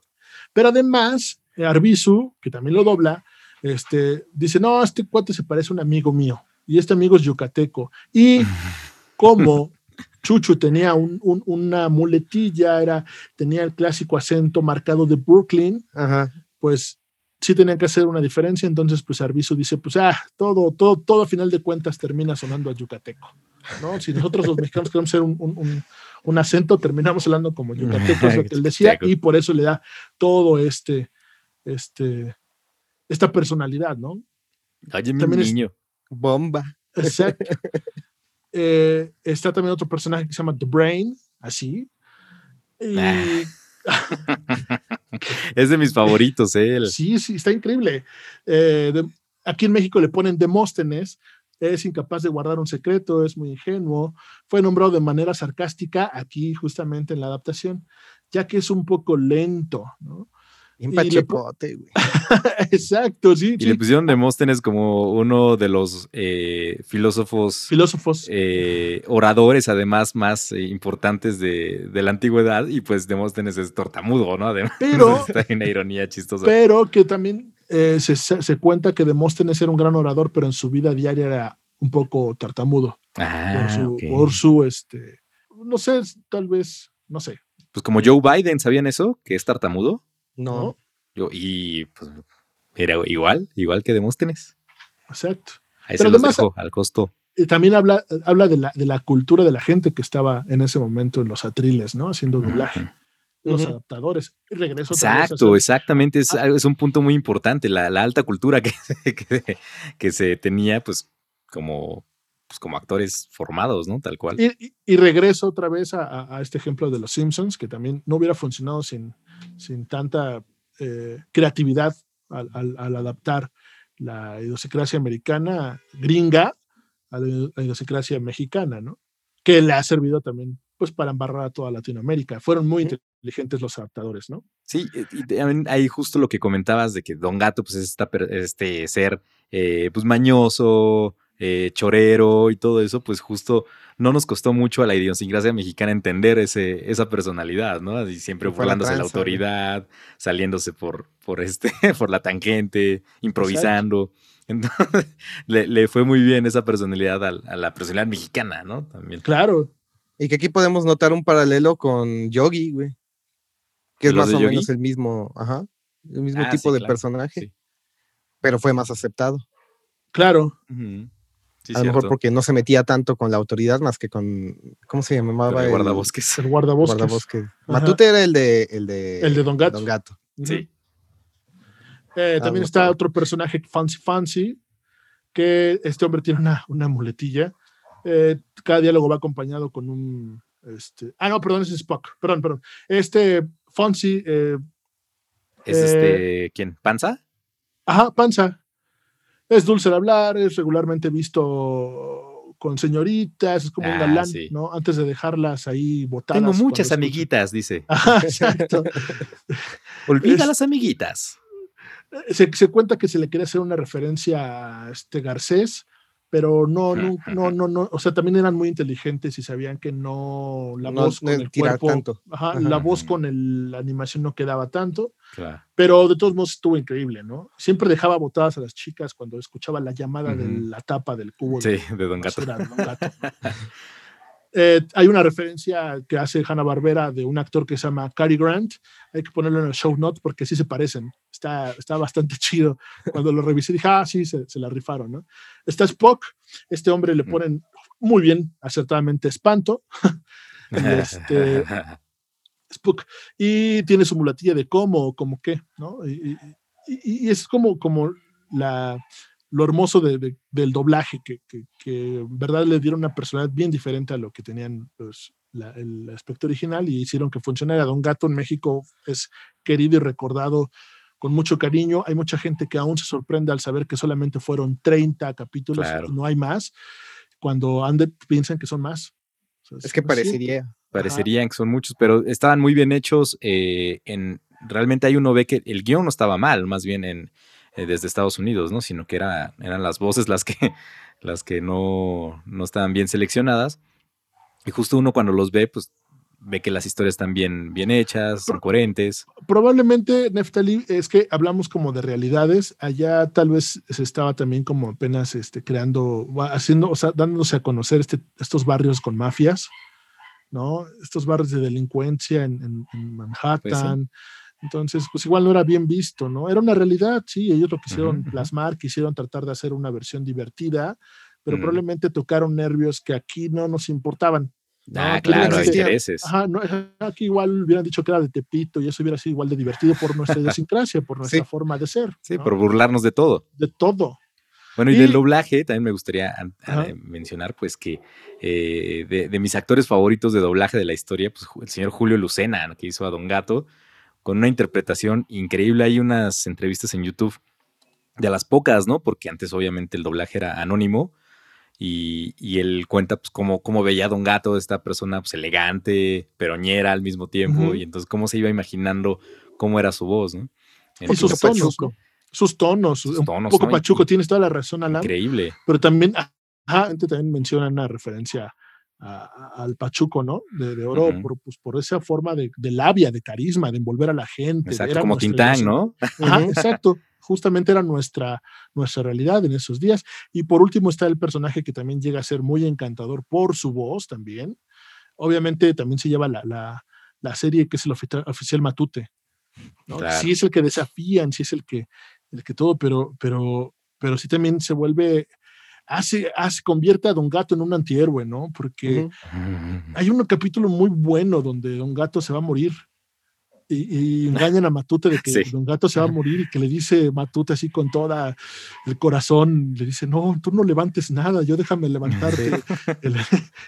B: Pero además, Arbizu, que también lo dobla, este, dice, no, este cuate se parece a un amigo mío. Y este amigo es yucateco. Y *laughs* como Chuchu tenía un- un- una muletilla, era, tenía el clásico acento marcado de Brooklyn,
A: Ajá.
B: pues sí tenían que hacer una diferencia. Entonces, pues Arbizu dice, pues, ah, todo, todo, todo a final de cuentas termina sonando a yucateco. ¿no? Si nosotros los mexicanos queremos ser un, un- un- un acento, terminamos hablando como yucateco, es lo que él decía, y por eso le da todo este, este, esta personalidad, ¿no?
C: Oye, mi
B: También es-
C: niño.
A: Bomba.
B: Exacto. Eh, está también otro personaje que se llama The Brain, así. Y
C: Ah. *laughs* Es de mis favoritos, ¿eh?
B: Sí, sí, está increíble. Eh, aquí en México le ponen Demóstenes, es incapaz de guardar un secreto, es muy ingenuo. Fue nombrado de manera sarcástica aquí justamente en la adaptación, ya que es un poco lento, ¿no?
A: Güey. *laughs*
B: Exacto, sí,
C: Y
B: sí.
C: le pusieron Demóstenes como uno de los eh, filósofos
B: Filósofos.
C: eh, oradores, además, más eh, importantes de, de la antigüedad. Y pues Demóstenes es tortamudo, ¿no? Además,
B: Pero- *laughs*
C: está una ironía chistosa.
B: pero que también eh, se, se- se cuenta que Demóstenes era un gran orador, pero en su vida diaria era un poco tartamudo
C: Ah,
B: por su,
C: ok.
B: por su, este, no sé, tal vez, no sé,
C: Pues como Joe Biden, ¿sabían eso? Que es tartamudo.
A: No.
B: ¿no?
C: Yo, y pues era igual, igual que Demóstenes.
B: Exacto.
C: Ahí
B: Pero
C: se los
B: además-
C: dejo al costo.
B: Y también habla, habla de, la, de la cultura de la gente que estaba en ese momento en los atriles, ¿no? Haciendo doblaje, los adaptadores. Y regreso
C: Exacto, exactamente. Es,
B: Ah.
C: es un punto muy importante. La, la alta cultura que, se- *laughs* que, que se tenía, pues, como, pues, como actores formados, ¿no? Tal cual.
B: Y, y- y regreso otra vez a, este ejemplo de los Simpsons, que también no hubiera funcionado sin, sin tanta eh, creatividad al, al- al adaptar la idiosincrasia americana gringa a la, idiosincrasia mexicana, ¿no? Que le ha servido también pues para embarrar a toda Latinoamérica. Fueron muy inteligentes los adaptadores, ¿no?
C: Sí, eh, y también hay justo lo que comentabas de que Don Gato, pues, es este ser, eh, pues, mañoso, eh, chorero y todo eso, pues, justo no nos costó mucho a la idiosincrasia mexicana entender ese, esa personalidad, ¿no? Y siempre
A: la
C: burlándose de la autoridad, saliéndose por, por, este, *laughs* por la tangente, improvisando. *laughs* Entonces, le, le fue muy bien esa personalidad al- a, la personalidad mexicana, ¿no? También.
B: Claro,
A: Y que aquí podemos notar un paralelo con Yogi, güey. Que es
C: ¿Los
A: más o
C: Yogi?
A: menos el mismo, ajá, el mismo
C: Ah,
A: tipo
C: sí,
A: de
C: claro,
A: personaje,
C: sí.
A: pero fue más aceptado.
B: claro.
C: Ujú. Sí,
A: a lo mejor porque no se metía tanto con la autoridad más que con, ¿cómo se llamaba?
C: El
A: El
C: guardabosques.
B: El guardabosques.
A: Matute era el de, el de,
B: El de Don Gato.
A: Don Gato.
C: Sí.
B: Eh,
A: Ah,
B: también está otro personaje, Fancy Fancy, que este hombre tiene una, una muletilla. Eh, cada diálogo va acompañado con un. Este, ah, no, perdón, ese es Spock. Perdón, perdón. Este Fancy, eh,
C: ¿Es
B: Eh,
C: este, quién? ¿Panza?
B: ajá, panza. Es dulce de hablar, es regularmente visto con señoritas, es como un
C: Ah,
B: galán,
C: sí.
B: ¿no? Antes de dejarlas ahí botadas.
C: Tengo muchas amiguitas, dice. *laughs*
B: Exacto. *laughs*
C: Olvida
B: Es-
C: las amiguitas.
B: se, se cuenta que se le quería hacer una referencia a este Garcés, pero no, no, no, no, no, o sea, también eran muy inteligentes y sabían que no, la
A: No
B: voz con el cuerpo,
A: tanto.
B: ajá,
A: Ajá.
B: la voz con el- la animación no quedaba tanto,
C: Claro.
B: pero de todos modos estuvo increíble, ¿no? Siempre dejaba botadas a las chicas cuando escuchaba la llamada de la tapa del cubo.
C: Sí,
B: de
C: de Don Gato.
B: basura Don Gato. *laughs* Eh, hay una referencia que hace Hanna Barbera de un actor que se llama Cary Grant. Hay que ponerlo en el show notes porque sí se parecen. Está, está bastante *laughs* chido. Cuando lo revisé dije, ah, sí, se, se la rifaron, ¿no? Está Spock. Este hombre le
C: Mm.
B: ponen muy bien, acertadamente, espanto. *laughs* Este, Spook. Y tiene su mulatilla de cómo o como qué, ¿no? Y, y- y- y es como, como la, lo hermoso de- de- del doblaje, que, que, que en verdad le dieron una personalidad bien diferente a lo que tenían pues, la- el aspecto original y hicieron que funcionara. Don Gato en México es querido y recordado con mucho cariño. Hay mucha gente que aún se sorprende al saber que solamente fueron 30 capítulos
C: Claro.
B: y no hay más, cuando Ander piensan que son más. O sea,
A: Es que
B: cierto.
A: parecería.
C: Parecerían que son muchos, pero estaban muy bien hechos. eh, en Realmente hay uno ve que el guion no estaba mal, más bien en, eh, desde Estados Unidos, ¿no? Sino que era, eran las voces las que, *laughs* las que no, no estaban bien seleccionadas. Y justo uno cuando los ve, pues ve que las historias están bien, bien hechas, son coherentes.
B: Probablemente, Neftali, es que hablamos como de realidades. Allá tal vez se estaba también como apenas este, creando, haciendo, o sea, dándose a conocer este, estos barrios con mafias, ¿no? Estos barrios de delincuencia en, en- en Manhattan. Entonces, pues igual no era bien visto, ¿no? Era una realidad, sí, ellos lo quisieron plasmar, quisieron tratar de hacer una versión divertida, pero probablemente tocaron nervios que aquí no nos importaban.
C: ah, claro, hay intereses.
B: Ajá, no, aquí igual hubieran dicho que era de Tepito y eso hubiera sido igual de divertido por nuestra *laughs* idiosincrasia, por nuestra
A: Sí.
B: forma de ser.
C: Sí,
B: ¿no?
C: por burlarnos de todo.
B: De todo.
C: Bueno, y,
B: Y-
C: del doblaje también me gustaría eh, mencionar, pues, que eh, de, de mis actores favoritos de doblaje de la historia, pues, el señor Julio Lucena, que hizo a Don Gato, con una interpretación increíble. Hay unas entrevistas en YouTube de las pocas, ¿no? Porque antes, obviamente, el doblaje era anónimo. Y, y él cuenta, pues, cómo, cómo veía a Don Gato, esta persona, pues, elegante, peroñera al mismo tiempo. Y entonces, cómo se iba imaginando cómo era su voz, ¿no?
B: Y sus
C: Entonces,
B: tonos. Sus tonos, un poco
C: ¿no?
B: pachuco, tienes toda la razón, Alan.
C: increíble.
B: Pero también, ajá, antes también menciona una referencia a- a- al pachuco, ¿no? De, de oro, por, pues, por esa forma de, de labia, de carisma, de envolver a la gente.
C: Exacto,
B: era
C: como Tintán. ¿no?
B: Ajá, exacto. Justamente era nuestra, nuestra realidad en esos días. Y por último está el personaje que también llega a ser muy encantador por su voz también. Obviamente también se lleva la, la, la serie que es el ofici- oficial Matute. ¿no?
C: Claro.
B: Sí es el que desafían, sí es el que, el que todo, pero, pero, pero sí también se vuelve, hace, hace, convierte a Don Gato en un antihéroe, ¿no? Porque
A: Ujú.
B: hay un capítulo muy bueno donde Don Gato se va a morir y, y engañan a Matute de que *laughs*
C: Sí.
B: Don Gato se va a morir y que le dice Matute así con toda el corazón, le dice, no, tú no levantes nada, yo déjame levantarte *laughs* el,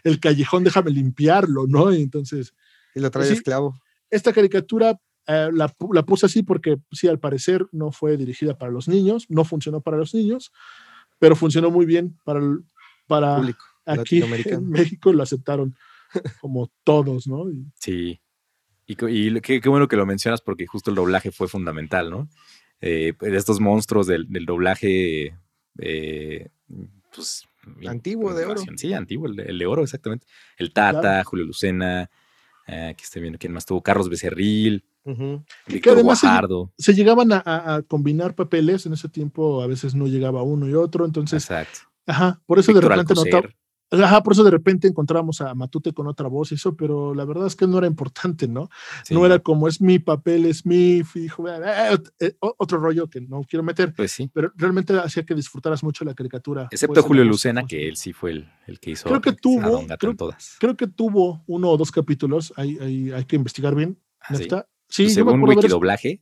B: el callejón, déjame limpiarlo, ¿no? Y entonces,
A: Y lo trae
B: Sí.
A: esclavo.
B: esta caricatura eh, la, la puse así porque sí, al parecer no fue dirigida para los niños, no funcionó para los niños, pero funcionó muy bien para, el- para
A: Público
B: aquí en. México, lo acertaron como todos, ¿no? Y-
C: Sí. Y, qué, qué bueno que lo mencionas porque justo el doblaje fue fundamental, ¿no? Eh, de estos monstruos del, del doblaje, eh, pues...
A: Antiguo, de oro.
C: Sí, antiguo, el de, el de oro, exactamente. El Tata,
B: Claro.
C: Julio Lucena, eh, aquí estoy viendo quién más tuvo, Carlos Becerril,
A: Ujú.
C: Víctor
B: además se- llegaban a, combinar papeles, en ese tiempo a veces no llegaba uno y otro, entonces,
C: Exacto.
B: ajá, por eso
C: Víctor
B: de repente notaba, ajá, por eso de repente encontramos a Matute con otra voz y eso, pero la verdad es que no era importante, ¿no?
C: Sí,
B: No era como es mi papel, es mi fijo, eh, otro rollo que no quiero meter,
C: Pues sí.
B: pero realmente hacía que disfrutaras mucho la caricatura.
C: Excepto
B: pues,
C: Julio Lucena,
B: pues,
C: que él sí fue el, el que hizo
B: Creo que tuvo- creo-
C: todas.
B: Creo que tuvo uno o dos capítulos, hay, hay, hay que investigar bien.
C: Ah, sí.
B: Sí,
C: según Wikidoblaje.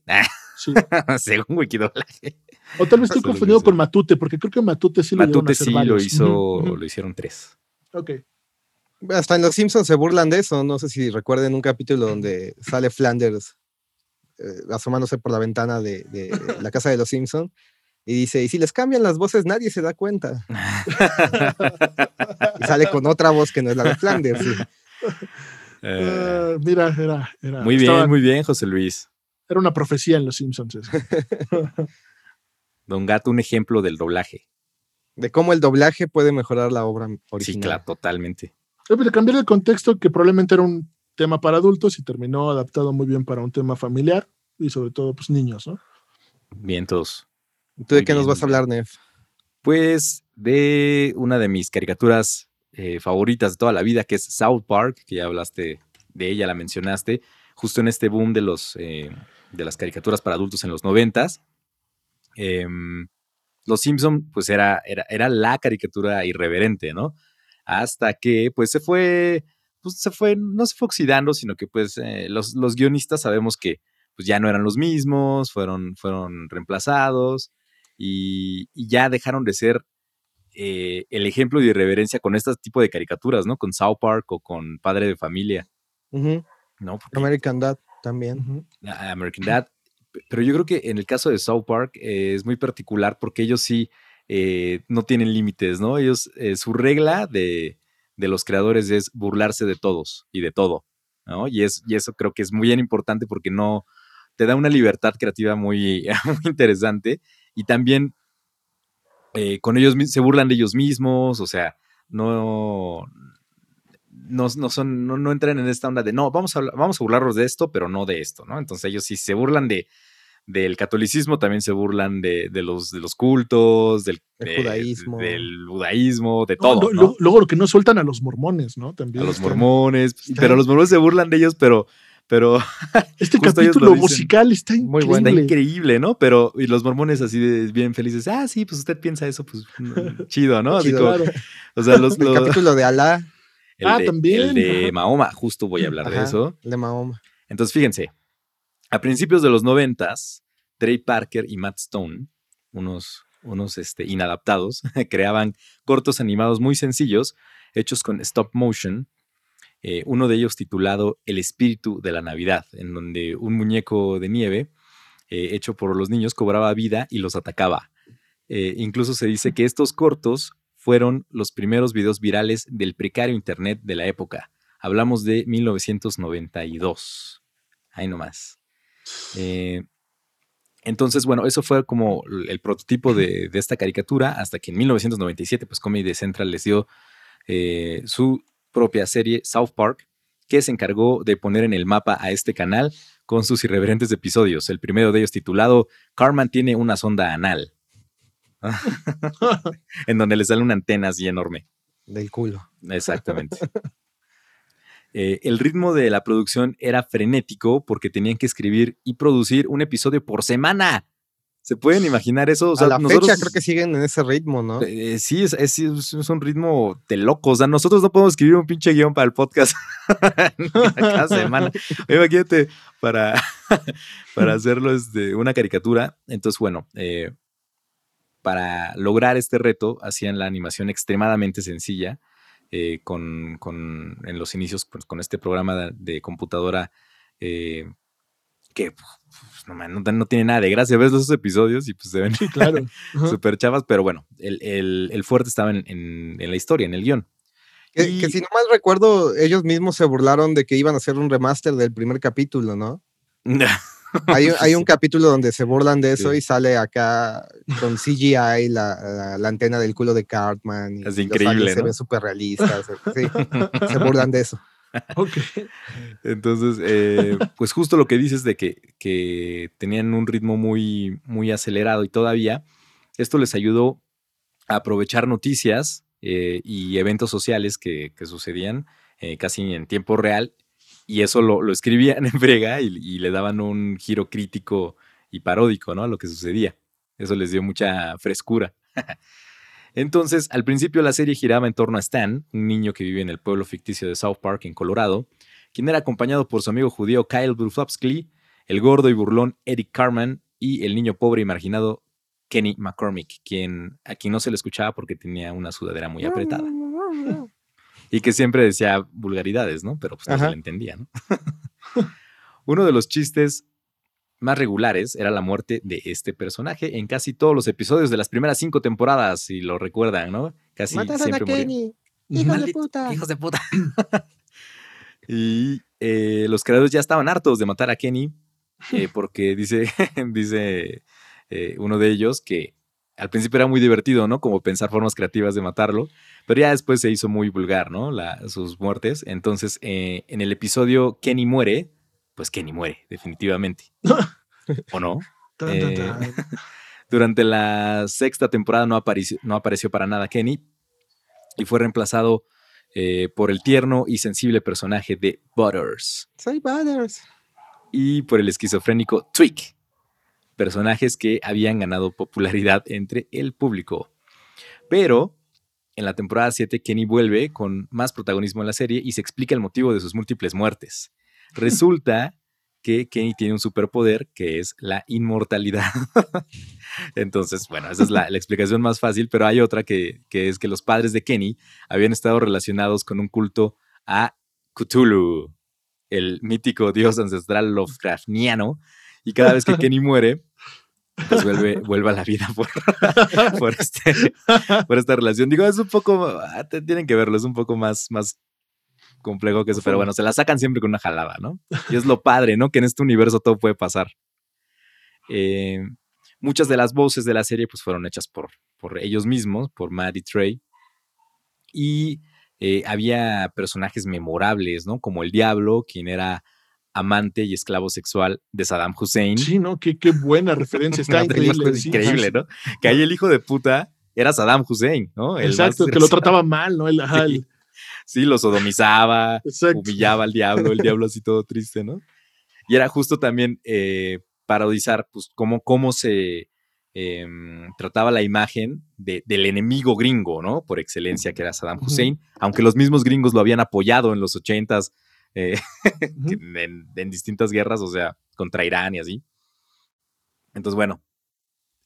B: sí. *laughs*
C: según Wikidoblaje.
B: O tal vez estoy confundido con Matute, porque creo que Matute sí lo
C: Matute sí lo hizo, lo hicieron tres.
B: Ok.
A: Hasta en Los Simpsons se burlan de eso. No sé si recuerden un capítulo donde sale Flanders eh, asomándose por la ventana de, de la casa de Los Simpsons y dice, y si les cambian las voces nadie se da cuenta. *laughs* Y sale con otra voz que no es la de Flanders. y- *laughs*
C: Eh,
B: mira, era, era,
C: muy bien,
B: estaba-
C: muy bien, José Luis.
B: era una profecía en los Simpsons. *laughs*
C: Don Gato, un ejemplo del doblaje.
A: de cómo el doblaje puede mejorar la obra
C: Sí,
A: original.
C: claro, totalmente.
B: Eh, pero cambiar el contexto, que probablemente era un tema para adultos y terminó adaptado muy bien para un tema familiar y sobre todo, pues niños, ¿no?
C: Bien, todos.
A: ¿Tú de
C: Muy
A: qué nos vas a hablar, Nef?
C: Pues de una de mis caricaturas eh, favoritas de toda la vida, que es South Park, que ya hablaste de ella, la mencionaste, justo en este boom de, los, eh, de las caricaturas para adultos en los noventas. Em, los Simpson, pues era, era, era la caricatura irreverente, ¿no? Hasta que, pues se fue, pues se fue, no se fue oxidando, sino que pues eh, los, los guionistas sabemos que pues ya no eran los mismos, fueron, fueron reemplazados y ya dejaron de ser eh, el ejemplo de irreverencia con este tipo de caricaturas, ¿no? Con South Park o con Padre de Familia. ¿no? Porque-
A: American Dad también.
B: Ujú.
C: a- American Dad. Pero yo creo que en el caso de South Park eh, es muy particular porque ellos sí eh, no tienen límites, ¿no? Ellos, eh, su regla de, de los creadores es burlarse de todos y de todo, ¿no? Y, es, y eso creo que es muy bien importante porque no te da una libertad creativa muy, *laughs* muy interesante y también eh, con ellos se burlan de ellos mismos, o sea, no, no, son, no, entran en esta onda de no, vamos a, vamos a burlarnos de esto, pero no de esto, ¿no? Entonces ellos sí se burlan de, del catolicismo, también se burlan de, los, de los cultos, del
A: judaísmo.
C: del budaísmo, de todo.
B: Luego lo que no sueltan a los mormones, ¿no? También.
C: A los mormones, pero los mormones se burlan de ellos, pero pero *laughs*
B: este capítulo musical está increíble. Muy bueno,
C: está increíble, ¿no? Pero y los mormones así de bien felices, ah, sí, pues usted piensa eso, pues *laughs* chido, ¿no? claro. *laughs* O sea, los,
A: el capítulo de Alá.
B: ah, también.
C: El de Mahoma, justo voy a hablar de eso.
A: El de Mahoma.
C: Entonces, fíjense, a principios de los noventas, Trey Parker y Matt Stone, unos, unos este, inadaptados, creaban cortos animados muy sencillos, hechos con stop motion, eh, uno de ellos titulado El espíritu de la Navidad, en donde un muñeco de nieve eh, hecho por los niños cobraba vida y los atacaba. Eh, incluso se dice que estos cortos fueron los primeros videos virales del precario Internet de la época. Hablamos de 1992. Ahí nomás. entonces, bueno, eso fue como el prototipo de, de, esta caricatura hasta que en 1997, pues Comedy Central les dio su propia serie South Park, que se encargó de poner en el mapa a este canal con sus irreverentes episodios. El primero de ellos titulado Carman tiene una sonda anal, *laughs* en donde le sale una antena así enorme.
A: Del culo.
C: Exactamente. Eh, el ritmo de la producción era frenético porque tenían que escribir y producir un episodio por semana. ¿Se pueden imaginar eso?
A: O sea, a la fecha creo que siguen en ese ritmo, ¿no?
C: Eh, sí, es, es, es, un ritmo de locos. O sea, nosotros no podemos escribir un pinche guion para el podcast *laughs* cada semana. *laughs* Imagínate, para, *laughs* para hacerlo es de una caricatura. Entonces, bueno, eh, para lograr este reto, hacían la animación extremadamente sencilla. Eh, con, con, en los inicios, pues, con este programa de, de computadora que pues, no, tiene nada de gracia. Ves esos episodios y pues se ven
B: claro. *laughs* *laughs*
C: súper chavas, pero bueno, el, fuerte estaba en, la historia, en el guion.
A: Que, si no mal recuerdo, ellos mismos se burlaron de que iban a hacer un remaster del primer capítulo, ¿no? *laughs* hay, un capítulo donde se burlan de eso y sale acá con CGI la, antena del culo de Cartman.
C: es increíble.
A: Se ven súper realistas. se burlan de eso. *laughs*
B: Ok.
C: Entonces, eh, pues justo lo que dices de que, tenían un ritmo muy, muy acelerado y todavía esto les ayudó a aprovechar noticias eh, y eventos sociales que, sucedían eh, casi en tiempo real y eso lo, escribían *laughs* en brega y, y, le daban un giro crítico y paródico ¿no? a lo que sucedía. Eso les dio mucha frescura. *laughs* Entonces, al principio la serie giraba en torno a Stan, un niño que vive en el pueblo ficticio de South Park, en Colorado, quien era acompañado por su amigo judío Kyle Bruflovsky, el gordo y burlón Eric Carman y el niño pobre y marginado Kenny McCormick, quien, a quien no se le escuchaba porque tenía una sudadera muy apretada. y que siempre decía vulgaridades, ¿no? Pero pues no se le entendía, ¿no? *laughs* Uno de los chistes más regulares era la muerte de este personaje en casi todos los episodios de las primeras cinco temporadas, si lo recuerdan, ¿no? Casi
A: Mataron a Kenny. *laughs* Hijos de puta.
C: Hijos de puta. y eh, los creadores ya estaban hartos de matar a Kenny eh, *laughs* porque dice, *laughs* dice eh, uno de ellos que al principio era muy divertido, ¿no? Como pensar formas creativas de matarlo, pero ya después se hizo muy vulgar, ¿no? sus muertes. Entonces, en el episodio Kenny muere, pues Kenny muere, definitivamente. *laughs* ¿O no? Eh, *laughs* durante la sexta temporada no apareció, no apareció para nada Kenny y fue reemplazado eh, por el tierno y sensible personaje de Butters.
A: Soy Butters.
C: Y por el esquizofrénico Twig. Personajes que habían ganado popularidad entre el público. Pero en la temporada 7 Kenny vuelve con más protagonismo en la serie y se explica el motivo de sus múltiples muertes. Resulta que Kenny tiene un superpoder que es la inmortalidad. *laughs* Entonces, bueno, esa es la, explicación más fácil, pero hay otra que, es que los padres de Kenny habían estado relacionados con un culto a Cthulhu, el mítico dios ancestral Lovecraftiano, y cada vez que Kenny muere, pues vuelve, vuelve a la vida por, *laughs* este, por esta relación. Digo, es un poco, ah, tienen que verlo, es un poco más, más complejo que eso, pero bueno, se la sacan siempre con una jalada, ¿no? Y es lo padre, ¿no? Que en este universo todo puede pasar. Eh, muchas de las voces de la serie pues fueron hechas por, por ellos mismos, por Matt y Trey. Y eh, había personajes memorables, ¿no? Como el Diablo, quien era amante y esclavo sexual de Saddam Hussein.
B: Sí, ¿no? Qué, qué buena referencia. *laughs* Está increíble. sí,
C: increíble, ¿no? Que ahí el hijo de puta era Saddam Hussein, ¿no? El
B: Exacto, que lo trataba mal, ¿no? El, ajá,
C: Sí.
B: el-
C: Sí, lo sodomizaba,
B: exacto.
C: humillaba al diablo, el diablo así todo triste, ¿no? Y era justo también eh, parodizar, pues, cómo, cómo se em, trataba la imagen de- del enemigo gringo, ¿no? Por excelencia, que era Saddam. Hussein, aunque los mismos gringos lo habían apoyado en los ochentas eh, *laughs* en, en distintas guerras, o sea, contra Irán y así. Entonces, bueno,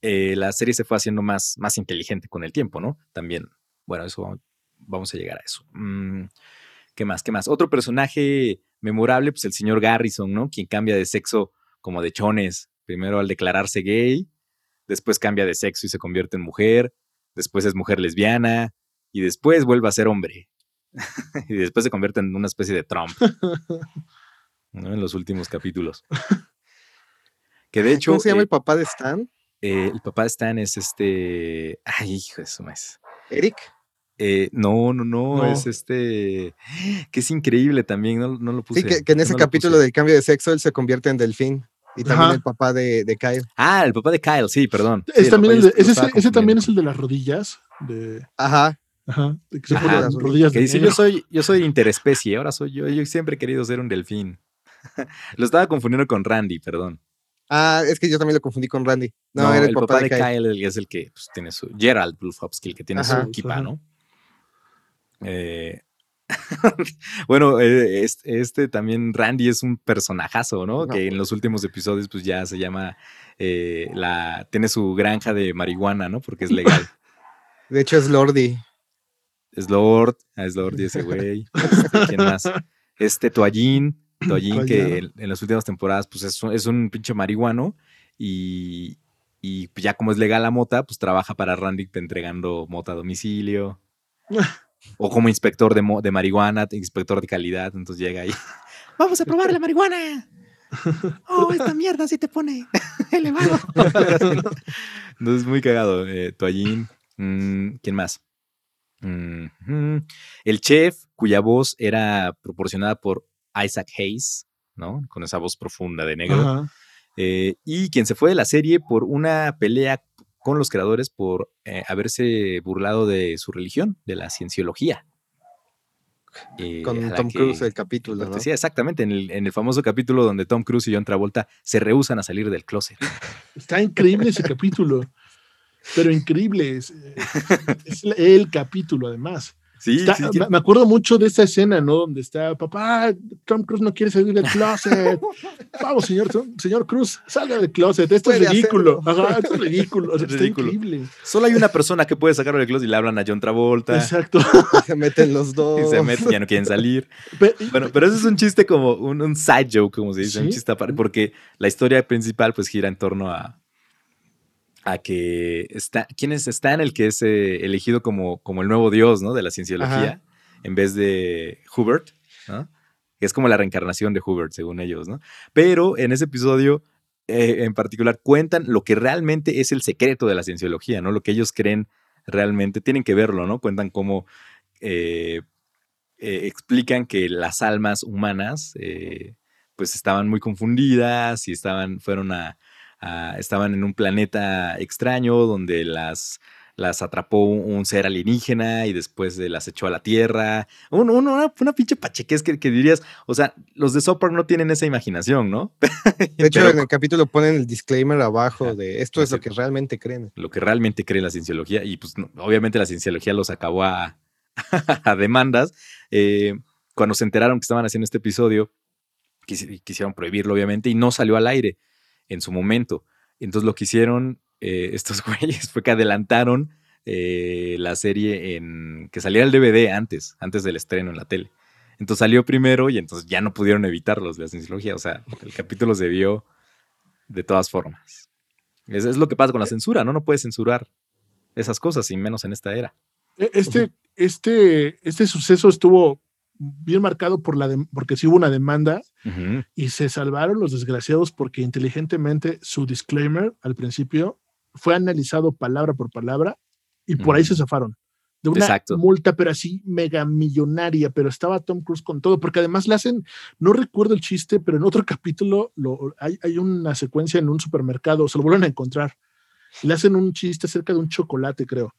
C: eh, la serie se fue haciendo más, más inteligente con el tiempo, ¿no? También, bueno, eso vamos, a llegar a eso. Mm, ¿Qué más? ¿Qué más? Otro personaje memorable, pues el señor Garrison, ¿no? Quien cambia de sexo como de chones. Primero al declararse gay, después cambia de sexo y se convierte en mujer, después es mujer lesbiana y después vuelve a ser hombre. *laughs* y después se convierte en una especie de Trump. ¿no? En los últimos capítulos. Que de hecho,
A: ¿Cómo se llama
C: eh,
A: el papá de Stan?
C: eh, el papá de Stan es este. Ay, hijo de su maíz.
A: Eric.
C: Eh, no, no, no,
B: No.
C: es este. *gasps* Que es increíble también, no, no lo puse.
A: Sí, que, que en ese
C: no
A: capítulo del cambio de sexo él se convierte en delfín. Y también
B: Ajá.
A: el papá de, de Kyle.
C: Ah, el papá de Kyle, sí, perdón.
B: Es
C: el
B: también el de- ese, también es el de las rodillas. De,
A: Ajá.
B: ajá, de que se
C: Ajá.
B: las rodillas
C: Que
B: de
C: dice, yo soy, yo soy interespecie, ahora soy yo. Yo siempre he querido ser un delfín. *laughs* lo estaba confundiendo con Randy, perdón.
A: Ah, es que yo también lo confundí con Randy. No, era el, papá, de Kyle.
C: Kyle es el que pues, tiene su. Gerald Blufowski, el que tiene
A: Ajá.
C: su equipa,
B: Ajá.
C: ¿no? Eh, *laughs* bueno, eh, este, este también Randy es un personajazo, ¿no?
A: No.
C: Que en los últimos episodios, pues ya se llama. eh, la, tiene su granja de marihuana, ¿no? Porque es *laughs* legal.
A: De hecho, es Lordy.
C: Es Lord, ah, es Lord y ese güey. *laughs* Este, ¿Quién más? Este Toallín, Toallín, que en, en las últimas temporadas, pues es un, es un pinche marihuano y, y ya como es legal la mota, pues trabaja para Randy entregando mota a domicilio. O como inspector de, marihuana, inspector de calidad, entonces llega ahí. *laughs* Vamos a probar la marihuana. *laughs* Oh, esta mierda sí te pone *laughs* elevado. Entonces, muy cagado. Eh, Toallín. Mm, ¿Quién más? Mm. El chef, cuya voz era proporcionada por Isaac Hayes, ¿no? Con esa voz profunda de negro. Eh, y quien se fue de la serie por una pelea con los creadores por eh, haberse burlado de su religión, de la cienciología. Eh,
A: Con Tom Cruise, el capítulo, ¿no?
C: pertenecía, exactamente, en el, en el famoso capítulo donde Tom Cruise y John Travolta se rehusan a salir del closet.
B: Está increíble ese capítulo. Pero increíble. Es, eh, es el capítulo, además.
C: Sí,
B: Está-
C: sí,
B: me- me acuerdo mucho de esta escena, ¿no? Donde está, papá, Tom Cruise no quiere salir del closet. Vamos, señor, señor Cruz, salga del closet. Esto es ridículo. Ajá, esto es ridículo. o *laughs* sea,
C: Es
B: está
C: ridículo.
B: increíble.
C: Solo hay una persona que puede sacarlo del closet y le hablan a John Travolta.
B: Exacto.
A: Se meten los dos.
C: Y se meten, ya no quieren salir. *laughs* Bueno, pero eso es un chiste como un, un side joke, como se dice, un chiste aparte, porque la historia principal pues gira en torno a, a que está, ¿quién es Stan el que es eh, elegido como, como el nuevo dios, ¿no? De la cienciología, en vez de Hubert, ¿no? Que es como la reencarnación de Hubert, según ellos, ¿no? Pero en ese episodio eh, en particular cuentan lo que realmente es el secreto de la cienciología, ¿no? Lo que ellos creen realmente, tienen que verlo, ¿no? Cuentan cómo eh, explican que las almas humanas pues estaban muy confundidas y estaban, fueron a, a- estaban en un planeta extraño donde las, las atrapó un, ser alienígena y después las echó a la Tierra. Un- un- una, una pinche pachequez que, que dirías, o sea, los de Sopar no tienen esa imaginación, ¿no?
A: De *laughs* hecho,
C: Pero
A: en el capítulo ponen el disclaimer abajo
C: Ah,
A: de esto es lo que realmente creen.
C: lo que realmente cree la cienciología y pues no, obviamente la cienciología los acabó a, *laughs* a demandas. Eh, cuando se enteraron que estaban haciendo este episodio, quisi- quisieron prohibirlo obviamente y no salió al aire en su momento. Entonces lo que hicieron eh, estos *laughs* güeyes fue que adelantaron eh, la serie en que saliera el DVD antes, antes del estreno en la tele. Entonces salió primero y entonces ya no pudieron evitarlos la cienciología. O sea, el capítulo se vio de todas formas. Es, es lo que pasa con la censura, ¿no? No puedes censurar esas cosas, y menos en esta era.
B: E- Este, este, este suceso estuvo bien marcado por la dem- porque sí hubo una demanda
C: Ujú.
B: y se salvaron los desgraciados porque inteligentemente su disclaimer al principio fue analizado palabra por palabra y por ahí se
C: Ujú.
B: zafaron. De una
C: Exacto.
B: multa, pero así mega millonaria, pero estaba Tom Cruise con todo, porque además le hacen, no recuerdo el chiste, pero en otro *laughs* capítulo lo, hay, hay una secuencia en un supermercado, se lo vuelven a encontrar, le hacen un chiste acerca de un chocolate, creo.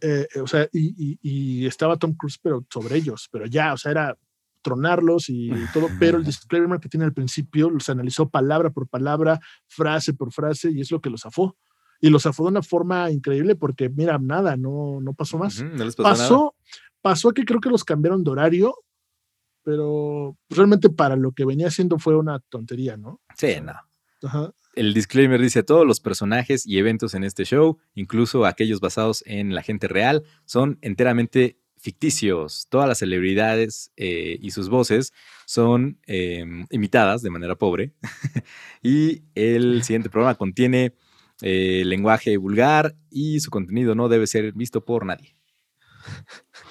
B: Eh, eh, o sea, y, y- y estaba Tom Cruise, pero sobre ellos, pero ya, o sea, era tronarlos y todo, pero el disclaimer que tiene al principio los analizó palabra por palabra, frase por frase, y es lo que los zafó. Y los zafó de una forma increíble porque, mira, nada, no, no pasó más.
C: Ujú, no les pasó, nada.
B: pasó, pasó que creo que los cambiaron de horario, pero realmente para lo que venía haciendo fue una tontería, ¿no?
C: Sí, no.
B: Ajá.
C: El disclaimer dice, todos los personajes y eventos en este show, incluso aquellos basados en la gente real, son enteramente ficticios. Todas las celebridades eh, y sus voces son eh, imitadas de manera pobre. *laughs* y el *laughs* siguiente programa contiene eh, lenguaje vulgar y su contenido no debe ser visto por nadie.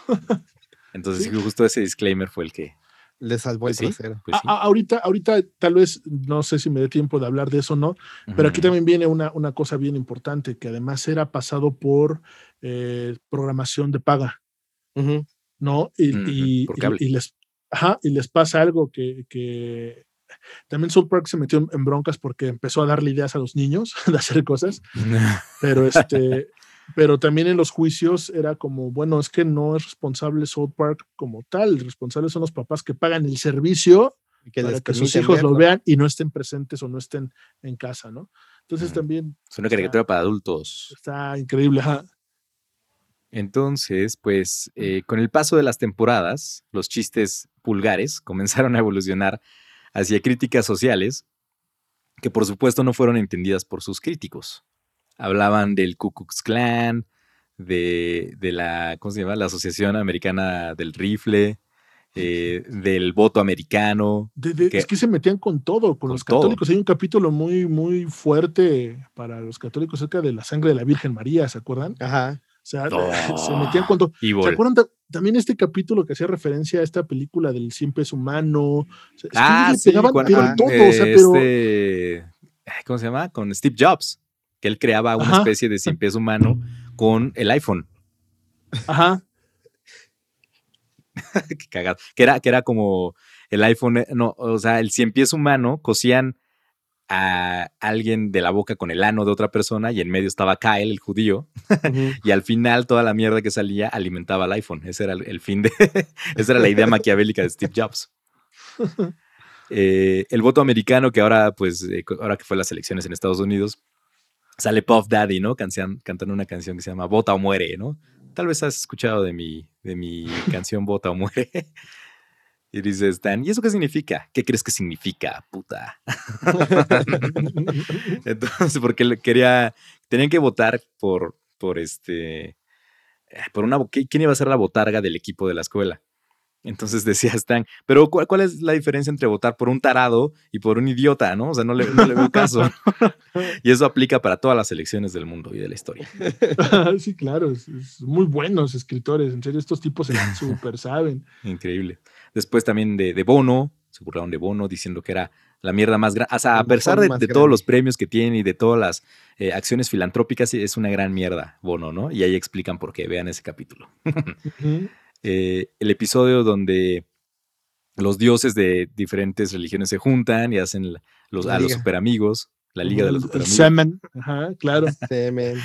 C: *laughs* Entonces, justo ese disclaimer fue el que...
A: Le salvó el
C: Pues sí.
A: trasero.
C: pues,
B: A-
C: sí.
B: a- ahorita, ahorita tal vez, no sé si me dé tiempo de hablar de eso o no, pero aquí también viene una, una cosa bien importante, que además era pasado por eh, programación de paga. ¿no? Y, y- y- les, ajá, y les pasa algo que, que también South Park se metió en, en broncas porque empezó a darle ideas a los niños *laughs* de hacer cosas, *laughs* pero este, pero también en los juicios era como, bueno, es que no es responsable South Park como tal, responsables son los papás que pagan el servicio
A: Y Que
B: para que sus hijos lo vean y no estén presentes o no estén en casa, ¿no? Entonces también
C: Es una caricatura para adultos.
B: está increíble, ajá.
C: Entonces, pues eh, con el paso de las temporadas, los chistes vulgares *laughs* comenzaron a evolucionar hacia críticas sociales que por supuesto no fueron entendidas por sus críticos. Hablaban del Ku Klux Klan, de, de la, ¿cómo se llama? La Asociación Americana del Rifle, eh, del voto americano.
B: De- de-
C: que-
B: es que se metían con todo, con,
C: Con
B: los
C: todo.
B: católicos. Hay un capítulo muy, muy fuerte para los católicos acerca de la sangre de la Virgen María, ¿se acuerdan?
A: Ajá.
B: O sea,
C: Oh, *laughs*
B: se metían con todo. ¿Se acuerdan ta- también este capítulo que hacía referencia a esta película del siempre es humano? O sea, es que
C: Ah,
B: le
C: sí,
B: pegaban,
C: cuando-
B: pero
A: ah,
B: todo,
C: eh,
B: o sea, pero
C: este, ¿cómo se llama? Con Steve Jobs, que él creaba una
B: Ajá.
C: especie de cien pies humano con el iPhone.
B: ajá, *laughs*
C: Qué cagado. Que era, que era como el iPhone, eh, no, o sea, el cien pies humano cosían a alguien de la boca con el ano de otra persona y en medio estaba Kyle, el judío, *laughs* y al final toda la mierda que salía alimentaba al iPhone. Ese era el, el fin de, *laughs* esa era la idea maquiavélica de Steve Jobs. Eh, el voto americano, que ahora, pues, eh, ahora que fue las elecciones en Estados Unidos, sale Puff Daddy, ¿no? Canción- cantando una canción que se llama Vota o Muere, ¿no? Tal vez has escuchado de mi, de mi *laughs* canción Vota o Muere. Y dice Stan, ¿y eso qué significa? ¿Qué crees que significa, puta? *laughs* Entonces, porque quería, tenían que votar por, por este, eh, por una, ¿qui- ¿quién iba a ser la botarga del equipo de la escuela? Entonces *laughs* decía Stan, pero ¿cuál, cuál es la diferencia entre votar por un tarado y por un idiota, no? O sea, no le, no le veo caso. *laughs* y eso aplica para todas las elecciones del mundo y de la historia. *laughs*
B: sí, claro, es- es muy buenos escritores, en serio, estos tipos se la super saben.
C: Increíble. Después también de, de Bono, se burlaron de Bono diciendo que era la mierda más grande. O sea, a pesar de, todos los premios que tiene y de todas las eh, acciones filantrópicas, es una gran mierda, Bono, ¿no? Y ahí explican por qué. Vean ese capítulo.
B: Ujú.
C: Eh, el episodio donde los dioses de diferentes religiones se juntan y hacen los, a los superamigos. La liga de los
B: El
C: superamigos.
B: semen, ajá, claro. *laughs*
A: Semen.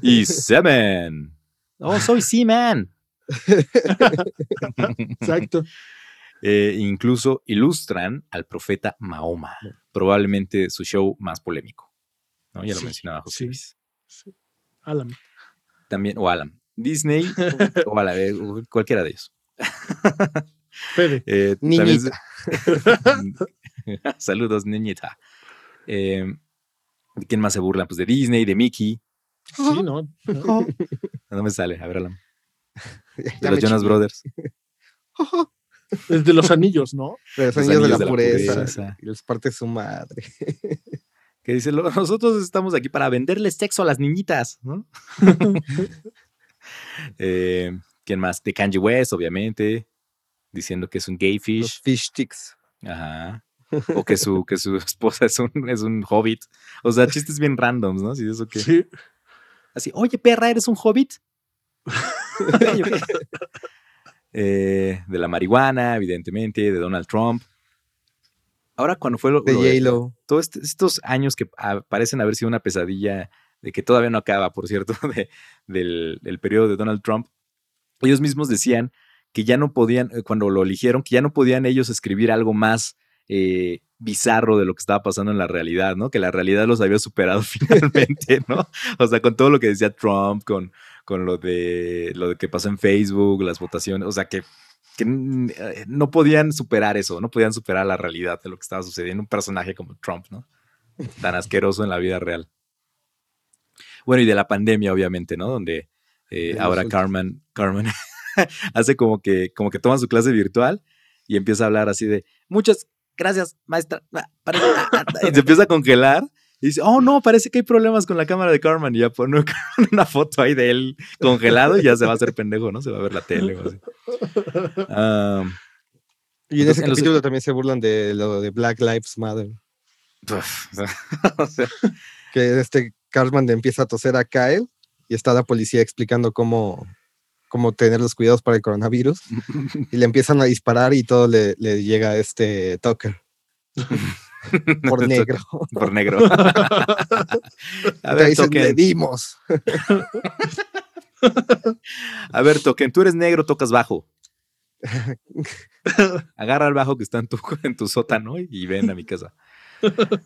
C: Y Semen. Oh, soy Seaman. *laughs*
B: Exacto.
C: Eh, incluso ilustran al profeta Mahoma, probablemente su show más polémico. ¿no? Ya lo
B: Sí,
C: mencionaba José
B: sí.
C: Luis.
B: Alan.
C: También, o Alan. Disney, *laughs* o Alan, eh, o cualquiera de ellos. *laughs*
B: Fede.
C: Eh,
A: Niñita. *laughs*
C: Saludos, niñita. Eh, ¿de ¿Quién más se burla? Pues de Disney, de Mickey.
B: Sí, ¿no? ¿no?
C: No me sale, a ver, Alan. De
A: Ya
C: los Jonas. Brothers.
B: Es de los anillos, ¿no?
A: De los
C: Los
A: anillos de la
C: anillos de la
A: pureza.
C: pureza.
A: Y les parte su madre.
C: Que dice, "Lo- nosotros estamos aquí para venderles sexo a las niñitas, ¿no? *laughs* Eh, ¿Quién más? De Kanye West, obviamente, diciendo que es un gay
A: Los
C: fish.
A: fish chicks.
C: Ajá. O que *laughs* su, que su *laughs* esposa es un, es un hobbit. O sea, chistes bien randoms, ¿no? Eso que.
B: Sí.
C: Así, oye, perra, ¿eres un hobbit? Eh, de la marihuana, evidentemente, de Donald Trump. Ahora, cuando fue lo,
A: De
C: lo
A: J-Lo.
C: todos est- estos años que ah, parecen haber sido una pesadilla, de que todavía no acaba, por cierto, *laughs* de- del, del periodo de Donald Trump, ellos mismos decían que ya no podían, eh, cuando lo eligieron, que ya no podían ellos escribir algo más eh, bizarro de lo que estaba pasando en la realidad, ¿no? Que la realidad los había superado *laughs* finalmente, ¿no? O sea, con todo lo que decía Trump, con, con lo, de, lo de que pasó en Facebook, las votaciones, o sea, que, que eh, no podían superar eso, no podían superar la realidad de lo que estaba sucediendo. Un personaje como Trump, ¿no? Tan asqueroso en la vida real. Bueno, y de la pandemia, obviamente, ¿no? Donde eh, ahora. Carmen, Carmen *laughs* hace como que, como que toma su clase virtual y empieza a hablar así de muchas gracias, maestra. Ah, ah, ah", Y *laughs* se empieza a congelar. Y dice, oh no, parece que hay problemas con la cámara de Carmen. Y ya pone *laughs* una foto ahí de él congelado y ya se va a hacer pendejo, ¿no? Se va a ver la tele o así.
A: Y en
C: Entonces,
A: ese
C: en los-
A: también se burlan de lo de Black Lives Matter.
C: o sea,
A: Que este Cartman le empieza a toser a Kyle y está la policía explicando cómo, cómo tener los cuidados para el coronavirus. *laughs* Y le empiezan a disparar y todo le, le llega a este Tucker. *laughs* Por negro.
C: Por negro. *laughs* a
A: Te
C: ver,
A: dicen, le dimos.
C: a ver, Token, tú eres negro, tocas bajo. Agarra el bajo que está en tu, en tu sótano y ven a mi casa.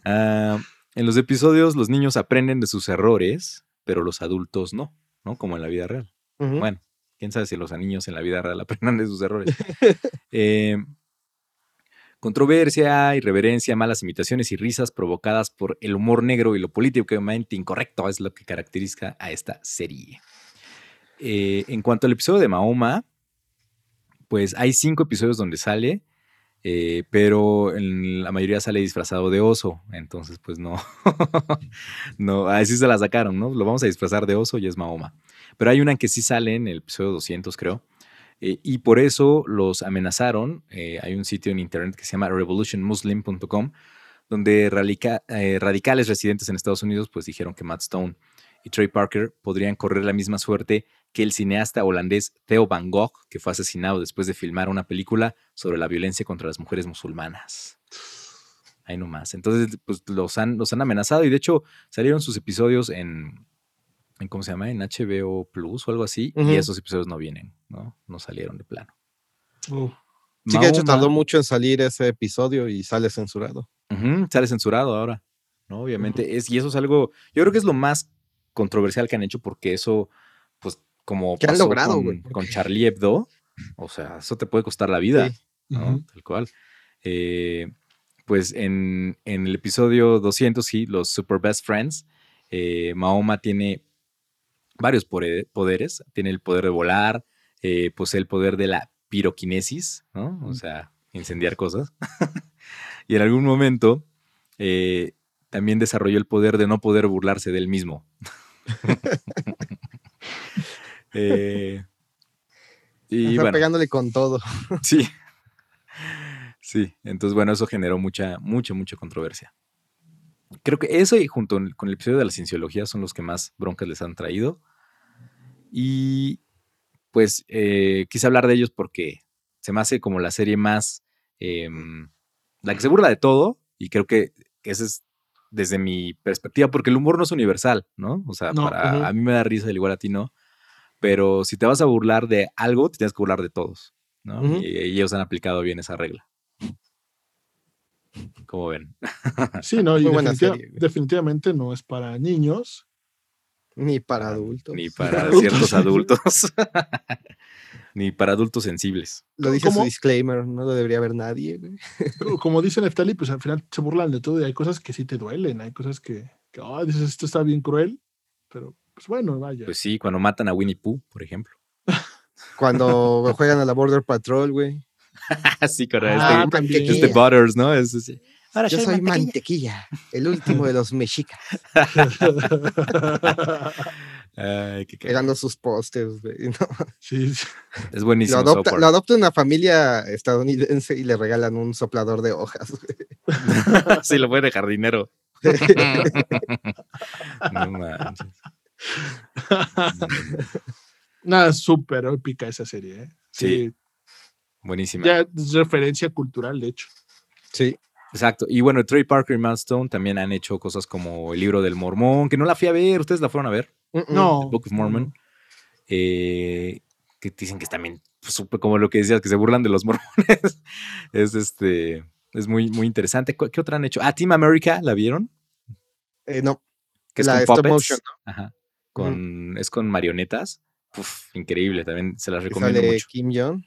C: Ah, en los episodios los niños aprenden de sus errores, pero los adultos no, ¿no? Como en la vida real. Bueno, quién sabe si los niños en la vida real *laughs* aprendan de sus errores. *laughs* Eh, controversia, irreverencia, malas imitaciones y risas provocadas por el humor negro y lo políticamente incorrecto es lo que caracteriza a esta serie. Eh, en cuanto al episodio de Mahoma, pues hay cinco episodios donde sale, eh, pero la mayoría sale disfrazado de oso, entonces pues no, *laughs* no, así se la sacaron, ¿no? Lo vamos a disfrazar de oso y es Mahoma. Pero hay una que sí sale en el episodio 200, creo. eh, y por eso los amenazaron. eh, hay un sitio en internet que se llama revolutionmuslim.com, donde radica- radicales residentes en Estados Unidos pues dijeron que Matt Stone y Trey Parker podrían correr la misma suerte que el cineasta holandés Theo Van Gogh, que fue asesinado después de filmar una película sobre la violencia contra las mujeres musulmanas. Ahí nomás. Entonces, pues los han, los han amenazado y de hecho salieron sus episodios en, en ¿cómo se llama? En HBO Plus o algo así. Y esos episodios no vienen, ¿no? No salieron de plano.
B: Uh,
A: Sí que de hecho tardó mucho en salir ese episodio y sale censurado.
C: Sale censurado ahora, ¿no? Obviamente. es, y eso es algo, yo creo que es lo más controversial que han hecho porque eso, como
A: ¿Qué han
C: pasó
A: logrado,
C: con, Charlie Hebdo, o sea, eso te puede costar la vida,
A: Sí.
C: ¿no? Tal cual. Eh, pues en, en el episodio 200, sí, los Super Best Friends, eh, Mahoma tiene varios poderes. Tiene el poder de volar, eh, posee el poder de la piroquinesis, ¿no? O sea, incendiar cosas. *laughs* y en algún momento eh, también desarrolló el poder de no poder burlarse de él mismo. *laughs* Eh, *laughs* y
A: Está
C: bueno,
A: pegándole con todo. *laughs*
C: Sí. Sí, entonces bueno, eso generó mucha, mucha, mucha controversia. Creo que eso y junto con el episodio de la cienciología son los que más broncas les han traído. Y pues eh, quise hablar de ellos porque se me hace como la serie más, em, la que se burla de todo y creo que esa es desde mi perspectiva, porque el humor no es universal, ¿no? O sea,
B: No,
C: para, a mí me da risa, al igual a ti no. Pero si te vas a burlar de algo, te tienes que burlar de todos, y, y ellos han aplicado bien esa regla. Como ven. *laughs*
B: Sí, no, y definitiva- definitivamente no es para niños.
A: Ni para adultos.
C: Ni para
B: Adultos.
C: ciertos adultos. *laughs* Ni para adultos sensibles.
A: Lo dice su disclaimer, no lo debería ver nadie. *laughs*
B: Como dice Neftali, pues al final se burlan de todo y hay cosas que sí te duelen, hay cosas que, que "Ay, dices, esto está bien cruel, pero pues bueno, vaya.
C: Pues sí, cuando matan a Winnie Pooh, por ejemplo.
A: Cuando juegan a la Border Patrol, güey. *laughs*
C: Así, con
B: Ah,
C: este,
B: también.
C: este Butters, ¿no? Es, es- Ahora
A: Yo soy mantequilla, el último de los mexicas. *laughs*
C: Ay, qué cagado.
A: Pegando sus pósters, güey. *laughs* ¿no?
B: sí, sí.
C: Es buenísimo.
A: Adopta, lo adopta una familia estadounidense y le regalan un soplador de hojas.
C: sí, lo pone de jardinero. no manches. *laughs*
B: Nada, súper épica esa serie, ¿eh?
C: Sí. Buenísima.
B: Ya es referencia cultural, de hecho.
A: Sí.
C: Exacto. Y bueno, Trey Parker y Milestone también han hecho cosas como el libro del Mormón, que no la fui a ver. ¿Ustedes la fueron a ver?
B: No.
C: The Book of Mormon. Eh, que dicen que es también pues, súper como lo que decías, que se burlan de los *laughs* mormones. es este. Es muy, muy interesante. ¿Cu- ¿Qué otra han hecho? Ah, Team America, ¿la vieron?
A: Eh, no.
C: Que es
A: La
C: con
A: stop
C: puppets.
A: motion,
C: Ajá. Con, Es con marionetas. Uf, increíble, también se las recomiendo mucho.
A: Kim Jong.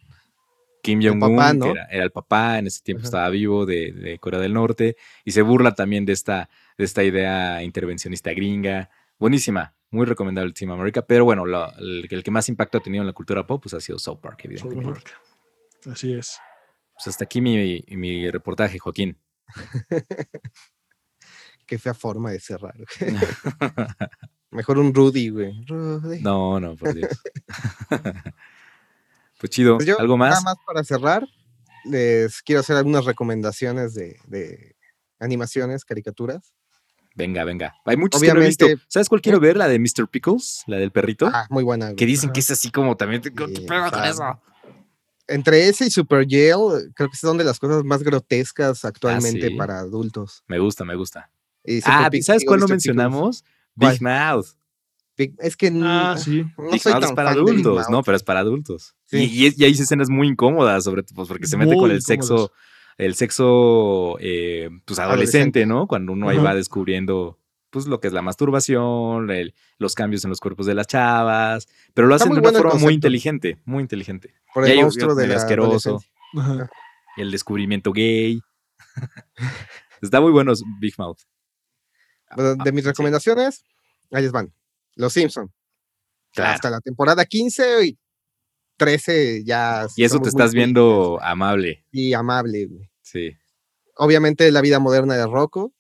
C: Kim Jong-un,
A: ¿no?
C: era, era el papá, en ese tiempo
A: Ajá.
C: estaba vivo de, de Corea del Norte, y se burla también de esta, de esta idea intervencionista gringa. Buenísima, muy recomendable Team America, pero bueno, lo- el, el que más impacto ha tenido en la cultura pop pues, ha sido South Park,
B: South
C: evidentemente.
B: Park. Así es.
C: Pues hasta aquí mi, mi reportaje, Joaquín. *laughs*
A: Qué fea forma de cerrar. *laughs* Mejor un Rudy, güey. Rudy.
C: no, no, por Dios. *laughs* *laughs* pues chido,
A: Pues yo,
C: ¿algo más?
A: Nada más para cerrar, les quiero hacer algunas recomendaciones de, de animaciones, caricaturas.
C: Venga, venga. Hay muchos que no he
A: Obviamente-
C: visto. ¿Sabes cuál quiero ver? La de Mr. Pickles, la del perrito.
A: Ah, muy buena. güey.
C: que dicen que es así como también. ¿Qué
A: Sí,
C: pedo con eso?
A: Entre ese y Super Jail, creo que son de las cosas más grotescas actualmente
C: Ah, sí.
A: para adultos.
C: Me gusta, me gusta.
A: Y
C: Ah, ¿sabes cuál no.
A: Pickles.
C: Big Mouth.
A: Big- Es que n-
B: Ah, sí.
A: no
C: Big
A: soy
C: Mouth
A: tan
C: es para
A: fan de Big
C: adultos,
A: Mouth.
C: no, pero es para adultos.
A: Sí.
C: Y, y, y hay escenas muy incómodas, sobre todo, pues, porque se mete con el sexo,
B: incómodas.
C: el sexo, eh, pues adolescente,
A: Adolescente.
C: ¿no? Cuando uno ahí
B: Ajá.
C: va descubriendo, pues lo que es la masturbación, el- los cambios en los cuerpos de las chavas, pero lo
A: Está
C: hacen
A: muy
C: de una
A: bueno el
C: forma muy
A: concepto.
C: inteligente, muy inteligente.
A: Por
C: Y
A: el
C: hay
A: monstruo de
C: medio
A: la
C: asqueroso,
A: adolescencia.
B: Ajá.
C: el descubrimiento gay. *laughs* Está muy bueno Big Mouth.
A: Bueno,
C: Ah,
A: de mis
C: sí.
A: recomendaciones, ahí les van. Los Simpson.
C: Claro.
A: Hasta la temporada 15 y 13 ya.
C: Y eso te estás viendo amable,
A: Y amable, güey.
C: sí.
A: Obviamente la vida moderna de Rocco,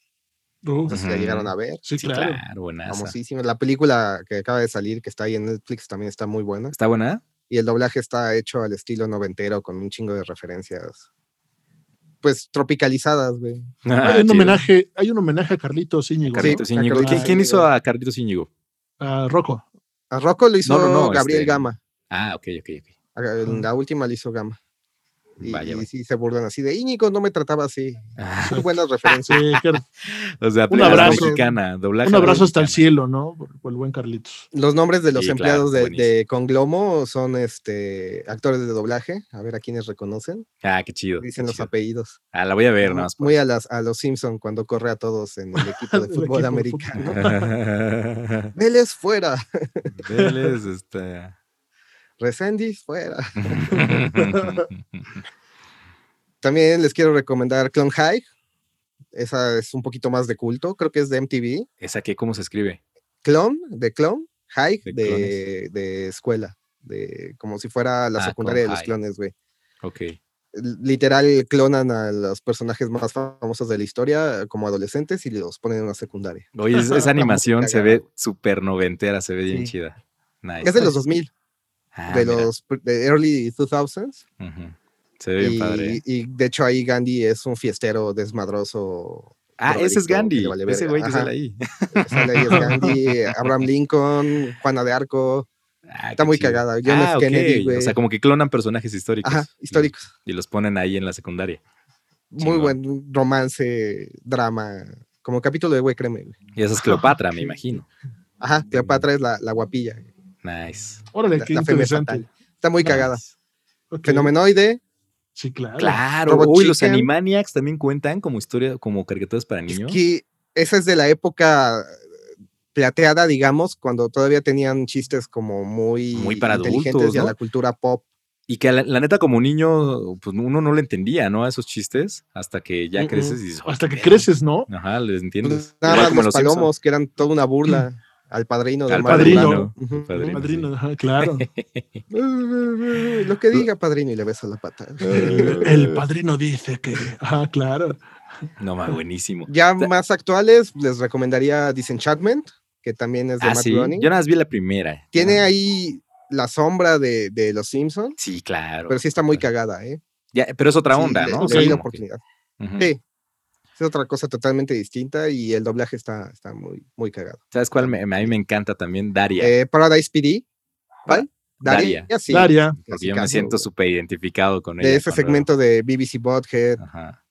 B: Uh,
A: no sé si la llegaron a ver.
B: sí,
C: Sí,
B: claro.
A: Famosísima. La película que acaba de salir, que está ahí en Netflix, también está muy buena.
C: ¿Está buena?
A: Y el doblaje está hecho al estilo noventero con un chingo de referencias. Pues tropicalizadas, güey.
C: Ah,
B: hay, un
C: chido.
B: homenaje, hay un homenaje a Carlitos Íñigo, ¿no?
C: Carlitos
A: Sí, a
C: Íñigo.
A: Carlitos
C: ¿Qui- ¿Quién
B: Íñigo.
C: hizo a Carlitos Íñigo?
B: A Rocco.
A: A Rocco lo hizo
C: No, no, no,
A: Gabriel
C: este,
A: Gama.
C: Ah, ok, ok, ok.
A: La última lo hizo Gama. Y,
C: Vaya,
A: y
C: vaya.
A: sí se burlan así de Íñigo no me trataba así.
C: Ah,
A: Muy buenas
B: Sí,
A: referencias.
C: o sea,
B: Un abrazo.
C: mexicana, doblaje
B: un abrazo hasta el cielo, ¿no? Por, por el buen Carlitos.
A: Los nombres de los
C: Sí,
A: empleados
C: claro,
A: de, de Conglomo son este actores de doblaje. A ver a quiénes reconocen.
C: Ah, qué chido.
A: Dicen
C: qué
A: los
C: chido.
A: apellidos.
C: Ah, la voy a ver, nada más.
A: Muy a, las, a los Simpson cuando corre a todos en el equipo de *laughs* fútbol
B: equipo de
A: americano. *laughs* Vélez fuera.
C: Vélez, este.
A: Resendiz fuera. *laughs* También les quiero recomendar Clone High. Esa es un poquito más de culto. Creo que es de MTV.
C: ¿Esa qué? ¿Cómo se escribe?
A: Clone, de Clone. High,
C: De
A: de, de escuela. De, como si fuera la
C: Ah,
A: secundaria de los
C: High.
A: clones, güey.
C: Ok.
A: literal clonan a los personajes más famosos de la historia como adolescentes y los ponen en una secundaria.
C: Oye, es- esa *laughs* animación se ve súper noventera, se ve bien
A: Sí.
C: chida. Nice.
A: Es de los 2000,
C: Ah,
A: de
C: mira.
A: los de early 2000s.
C: Ujú. Se ve bien
A: Y,
C: padre. ¿eh?
A: y de hecho ahí Gandhi es un fiestero desmadroso.
C: Ah, ese es Gandhi.
A: vale
C: ese güey que sale ahí.
A: Sale ahí es Gandhi, *laughs* Abraham Lincoln, Juana de Arco.
C: Ah,
A: Está muy
C: chido.
A: cagada. John F.
C: Ah, ok.
A: Kennedy, güey.
C: O sea, como que clonan personajes históricos.
A: Ajá, históricos.
C: Y los ponen ahí en la secundaria.
A: Muy buen romance, drama. Como capítulo de Güey Créeme. güey.
C: Y esa es *laughs* Cleopatra, me imagino.
A: Ajá, Cleopatra es la, la guapilla.
C: Nice.
B: Órale,
A: La,
B: qué
A: la
B: interesante.
A: fatal. Está muy cagada. Fenomenoide,
B: Sí, claro.
C: Claro.
A: Robot
C: Uy, los. Animaniacs también cuentan como historia, como caricaturas para niños.
A: que esa es de la época plateada, digamos, cuando todavía tenían chistes como muy,
C: Muy para
A: inteligentes
C: adultos,
A: y a
C: ¿no?
A: la cultura pop.
C: Y que la, la neta, como niño, pues uno no le entendía, ¿no? A esos chistes, hasta que ya creces y dices,
B: Hasta
C: "Oh,
B: que creces, ¿no?
C: pedo". Ajá, les entiendes.
A: Pues, Nada más
C: como
A: los, palomos, que eran toda una burla *clears throat* al padrino de
B: Al padrino.
C: El padrino,
B: Padrino,
C: sí.
B: ajá, claro. *laughs*
A: Lo que diga padrino y le besa la pata. *laughs*
B: El padrino dice que. Ajá, claro.
C: No, más buenísimo.
A: Ya más actuales, les recomendaría Disenchantment, que también es de
C: Ah,
A: Matt
C: sí.
A: Groening.
C: Yo nada más vi la primera.
A: Tiene ahí la sombra de, de los Simpsons,
C: Sí, claro.
A: pero sí está muy cagada, ¿eh?
C: Ya, pero es otra onda, ¿no?
A: le
C: O sea,
A: doy la
C: como que-
A: oportunidad. Sí. Es otra cosa totalmente distinta y el doblaje está, está muy, muy cagado.
C: ¿Sabes cuál? me- a mí me encanta también Daria.
A: Eh, Paradise PD. ¿Cuál?
C: Daria.
A: sí.
B: Daria.
C: porque yo me siento súper identificado con ella.
A: De ese
C: cuando-
A: segmento de BBC Bothead.
C: Ajá.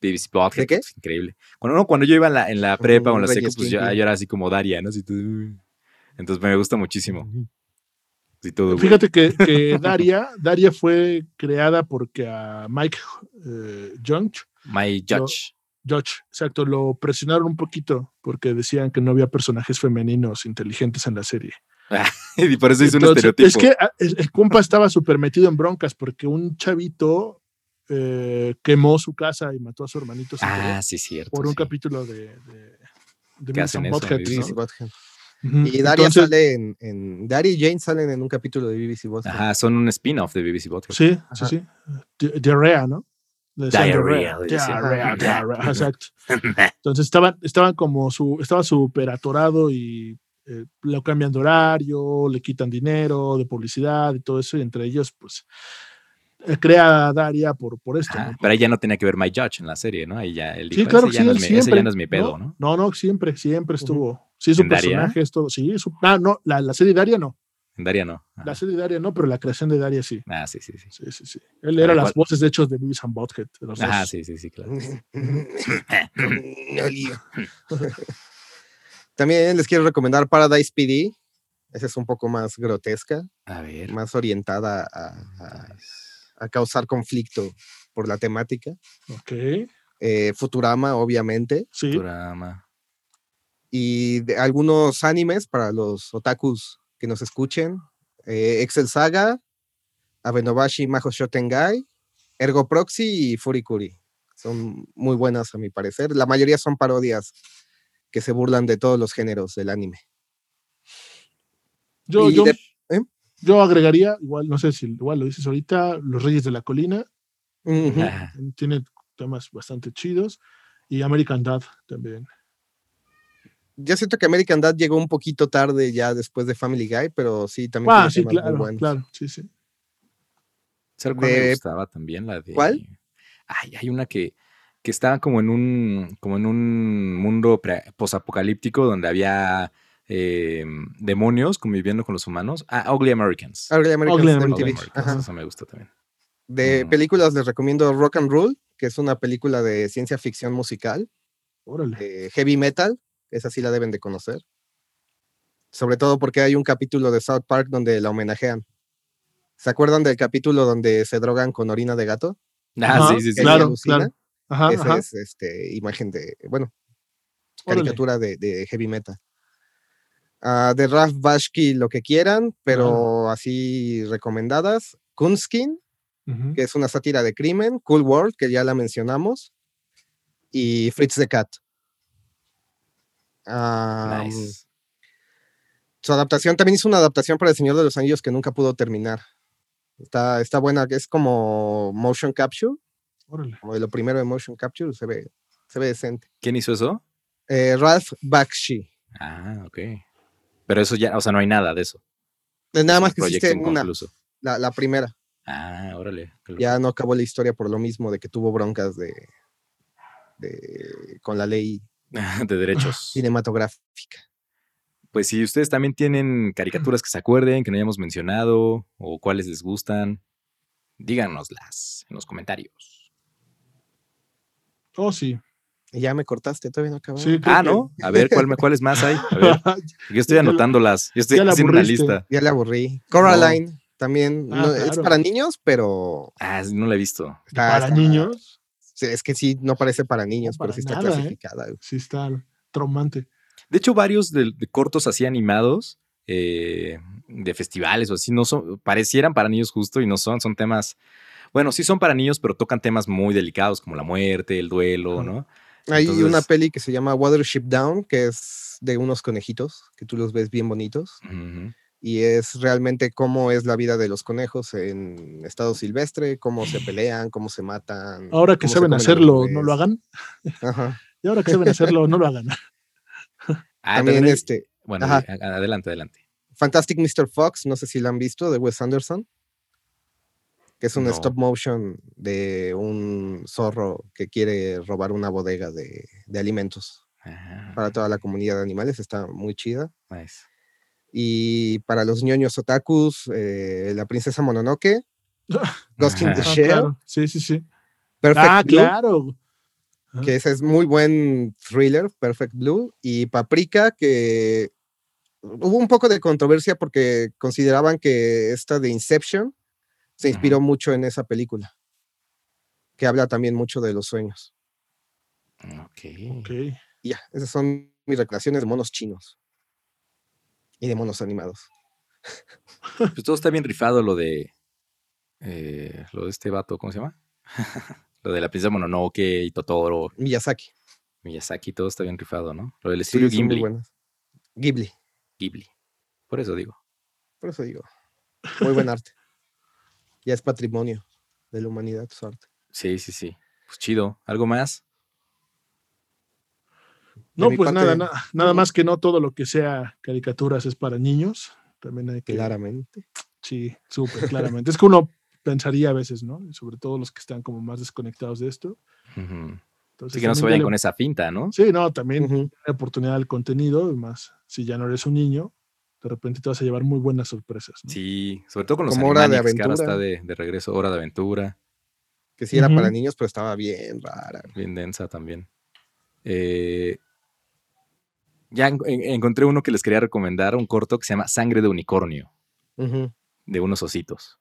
C: BBC Bothead,
A: ¿De qué?
C: increíble. Cuando, no, cuando yo iba en la, en la prepa o en la seco, pues yo, yo era así como Daria, ¿no? Así. Entonces me gusta muchísimo. Así todo, güey.
B: Fíjate que, que Daria, Daria fue creada porque a Mike eh, Judge,
C: My Judge.
B: Judge, exacto, lo presionaron un poquito porque decían que no había personajes femeninos inteligentes en la serie. *laughs*
C: y por eso hizo un estereotipo.
B: Es que ah, el, el compa estaba súper metido en broncas porque un chavito eh, quemó su casa y mató a su hermanito querer
C: ah, sí, cierto.
B: por un
C: sí.
B: capítulo de, de, de
C: ¿Qué.
A: Y Daria
B: Entonces,
A: sale en, en- Daria y Jane salen en un capítulo de BBC Bothead.
C: Ajá, son un spin-off de BBC Bothead.
B: Sí, sí,
A: Ajá.
B: sí. Di- Diarrea, ¿no?
C: Diarrea.
B: Diarrea, diarrea, exacto. *laughs* Entonces estaban, estaban como su, estaba súper atorado y eh, lo cambian de horario, le quitan dinero de publicidad y todo eso, y entre ellos, pues, eh, crea a Daria por, por esto.
C: Ajá,
B: ¿no?
C: Pero ya no tenía que ver My Judge en la serie, ¿no? Ya él
B: Sí, claro
C: ese
B: que
C: ya
B: sí,
C: no es mi- ese
B: siempre.
C: ya no es mi pedo, ¿no?
B: No, no, siempre, siempre estuvo. Sí, su
C: ¿En Daria?
B: personaje es todo. Sí, su, ah, no, la, la serie Daria no.
C: En Daria no. Ajá.
B: La serie Daria no, pero la creación de Daria sí.
C: Ah, sí, sí, sí.
B: Sí, sí, sí. Él era
C: ver,
B: las
C: ¿cuál?
B: voces, de hecho, de Beavis and Butthead. de los
C: Ajá,
B: dos.
C: sí, sí, sí, claro. *laughs*
A: También les quiero recomendar Paradise PD. Esa es un poco más grotesca,
C: A ver.
A: más orientada a, a- a causar conflicto por la temática.
B: Ok,
A: Eh, Futurama, obviamente.
B: sí.
C: Drama.
A: Y de algunos animes para los otakus que nos escuchen. eh, Excel Saga, Abenobashi Maho Shotengai, Ergo Proxy y Furikuri. Son muy buenas a mi parecer. La mayoría son parodias que se burlan de todos los géneros del anime.
B: Yo,
A: Y
B: yo,
A: de- ¿eh?
B: yo agregaría, igual, no sé si igual lo dices ahorita, Los Reyes de la Colina. Tiene temas bastante chidos. Y American Dad también.
A: Yo siento que American Dad llegó un poquito tarde ya después de Family Guy, pero sí, también
B: Ah, sí, claro, claro, sí, sí.
C: ¿Sabes cuál me gustaba también? La de.
A: ¿Cuál?
C: Ay, hay una que, que estaba como en un, como en un mundo posapocalíptico donde había eh, demonios conviviendo con los humanos. Ah, Ugly Americans.
A: Ugly Americans
B: Ugly.
C: Americans. Eso me gusta también.
A: De
C: Ujú.
A: películas les recomiendo Rock and Roll, que es una película de ciencia ficción musical.
B: Órale.
A: de heavy metal, esa sí la deben de conocer. Sobre todo porque hay un capítulo de South Park donde la homenajean. ¿Se acuerdan del capítulo donde se drogan con orina de gato?
C: Ah,
B: Ajá,
C: sí, sí, sí.
B: Claro,
A: alucina.
B: claro. Ajá,
A: Esa
B: ajá.
A: es este, imagen de, bueno, caricatura de, de heavy metal. Ah, de Raf Bashki, lo que quieran, pero así recomendadas. Kunskin, que es una sátira de crimen. Cool World, que ya la mencionamos. Y Fritz the Cat.
C: Nice.
A: Su adaptación también hizo una adaptación para El Señor de los Anillos que nunca pudo terminar. Está, está buena, es como motion capture,
B: Órale.
A: como de lo primero de motion capture, se ve, se ve decente.
C: ¿Quién hizo eso?
A: Eh, Ralph Bakshi.
C: Ah, ok. Pero eso ya, o sea, no hay nada de eso.
A: Eh, Nada
C: Es
A: más que existe una, la, la primera.
C: Ah, órale.
A: Ya no acabó la historia por lo mismo de que tuvo broncas de, de- con la ley *laughs*
C: de derechos.
A: cinematográfica.
C: Pues si ustedes también tienen caricaturas que se acuerden, que no hayamos mencionado, o cuáles les gustan, díganoslas en los comentarios.
B: Oh, sí.
A: Ya me cortaste, todavía no.
B: Sí, creo
C: Ah,
B: que-
C: ¿no? A ver, ¿cuál, ¿cuáles más hay? A ver, *laughs* yo estoy
B: la-
C: anotándolas. Yo estoy
B: la
C: haciendo una lista.
A: Ya le aburrí. Coraline también
B: Ah,
A: no, es para niños, pero
C: Ah, no la he visto.
A: está-
B: Para
A: está-
B: niños,
A: es que sí, no parece para niños, pero
B: para
A: sí está
B: nada, ¿eh?
A: clasificada.
B: sí está traumante.
C: De hecho, varios de, de cortos así animados eh, de festivales o así, no son, parecieran para niños justo y no son, son temas, bueno, sí son para niños, pero tocan temas muy delicados como la muerte, el duelo. ¿no?
A: Hay una peli que se llama Watership Down, que es de unos conejitos, que tú los ves bien bonitos,
C: Ujú.
A: Y es realmente cómo es la vida de los conejos en estado silvestre, cómo se *laughs* pelean, cómo se matan.
B: Ahora que saben hacerlo, no lo hagan.
A: Ajá. *laughs*
B: Y ahora que saben hacerlo, no lo hagan. *laughs*
C: Ah,
A: También este,
C: Bueno,
A: ajá.
C: adelante, adelante.
A: Fantastic Mr. Fox, no sé si la han visto, de Wes Anderson. que es un
C: No.
A: stop motion de un zorro que quiere robar una bodega de, de alimentos
C: Ah,
A: para toda la comunidad de animales. Está muy chida.
C: nice.
A: Y para los ñoños otakus, eh, La Princesa Mononoke, *laughs* Ghost in the
C: Ah,
B: Ah,
A: Shell,
B: claro. Sí, sí, sí.
A: Perfect
B: ah,
A: Blue,
B: claro.
A: que ese es muy buen thriller, Perfect Blue, y Paprika, que hubo un poco de controversia porque consideraban que esta de Inception se inspiró mucho en esa película, que habla también mucho de los sueños.
C: Ok.
B: Ok.
A: Y ya, esas son mis recreaciones de monos chinos y de monos animados. *laughs*
C: Pues todo está bien rifado lo de. eh, lo de este vato, ¿cómo se llama? *laughs* lo de la princesa Mononoke y Totoro,
A: Miyazaki.
C: Miyazaki, todo está bien rifado, ¿no? Lo del
A: Sí,
C: estudio
A: muy
C: Ghibli.
A: Ghibli,
C: Ghibli. Por eso digo.
A: por eso digo. Muy buen arte. Ya es patrimonio de la humanidad su arte. *laughs*
C: Sí, sí, sí. Pues chido. ¿Algo más?
B: No, pues nada,
A: parte,
B: na- nada más que no todo lo que sea caricaturas es para niños. También hay que.
A: Claramente.
B: Sí, súper claramente. es que uno pensaría a veces, ¿no? Sobre todo los que están como más desconectados de esto. Entonces,
C: Así que no se vayan con esa finta, ¿no?
B: Sí, no, también
A: Ujú.
B: dale oportunidad al contenido, más si ya no eres un niño, de repente te vas a llevar muy buenas sorpresas. ¿no?
C: Sí, sobre todo con los
A: Como Hora de
C: que ahora
A: Aventura.
C: está de, de regreso, Hora de Aventura,
A: Que sí era para niños, pero estaba bien rara.
C: bien densa también. Eh, ya en- en- encontré uno que les quería recomendar, un corto que se llama Sangre de Unicornio, de unos ositos.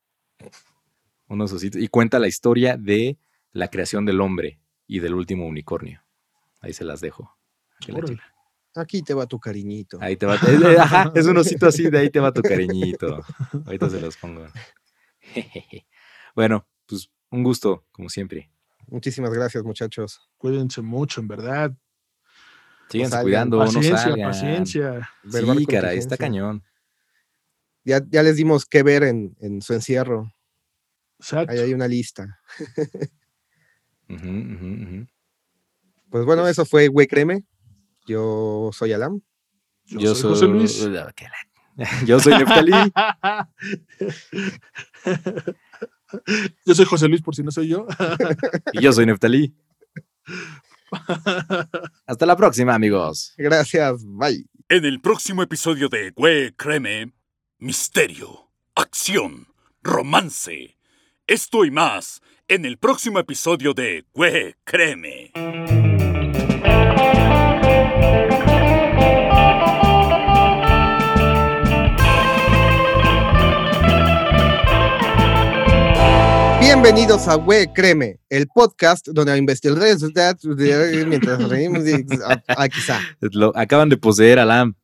C: Unos ositos. Y cuenta la historia de la creación del hombre y del último unicornio. Ahí se las dejo.
A: Aquí te va tu cariñito.
C: Ahí te va. es- eh, ajá, *laughs* es un osito así, de ahí te va tu cariñito. Ahorita se los pongo. *laughs* Bueno, pues un gusto, como siempre.
A: Muchísimas gracias, muchachos.
B: Cuídense mucho, en verdad.
C: Síganse
A: salgan.
C: cuidando, no
B: Paciencia,
C: salgan.
B: paciencia.
C: Sí, cara, está cañón.
A: Ya, ya les dimos qué ver en, en su encierro.
B: Exacto.
A: Ahí hay una lista. *laughs* Pues bueno, eso fue Güey Creme. Yo soy Alam.
B: Yo, soy José Luis. *laughs* *laughs*
C: Yo soy Neftalí.
B: yo soy José Luis, por si no soy yo.
C: y yo soy Neftalí. *laughs* Hasta la próxima, amigos.
A: Gracias. Bye.
E: En el próximo episodio de Güey Créeme, misterio, acción, romance. Esto y más en el próximo episodio de Güey Créeme.
A: Bienvenidos a Güey Creme, el podcast donde investigamos mientras reímos. y- ah, ah, quizá.
C: Lo- acaban de poseer a Lam.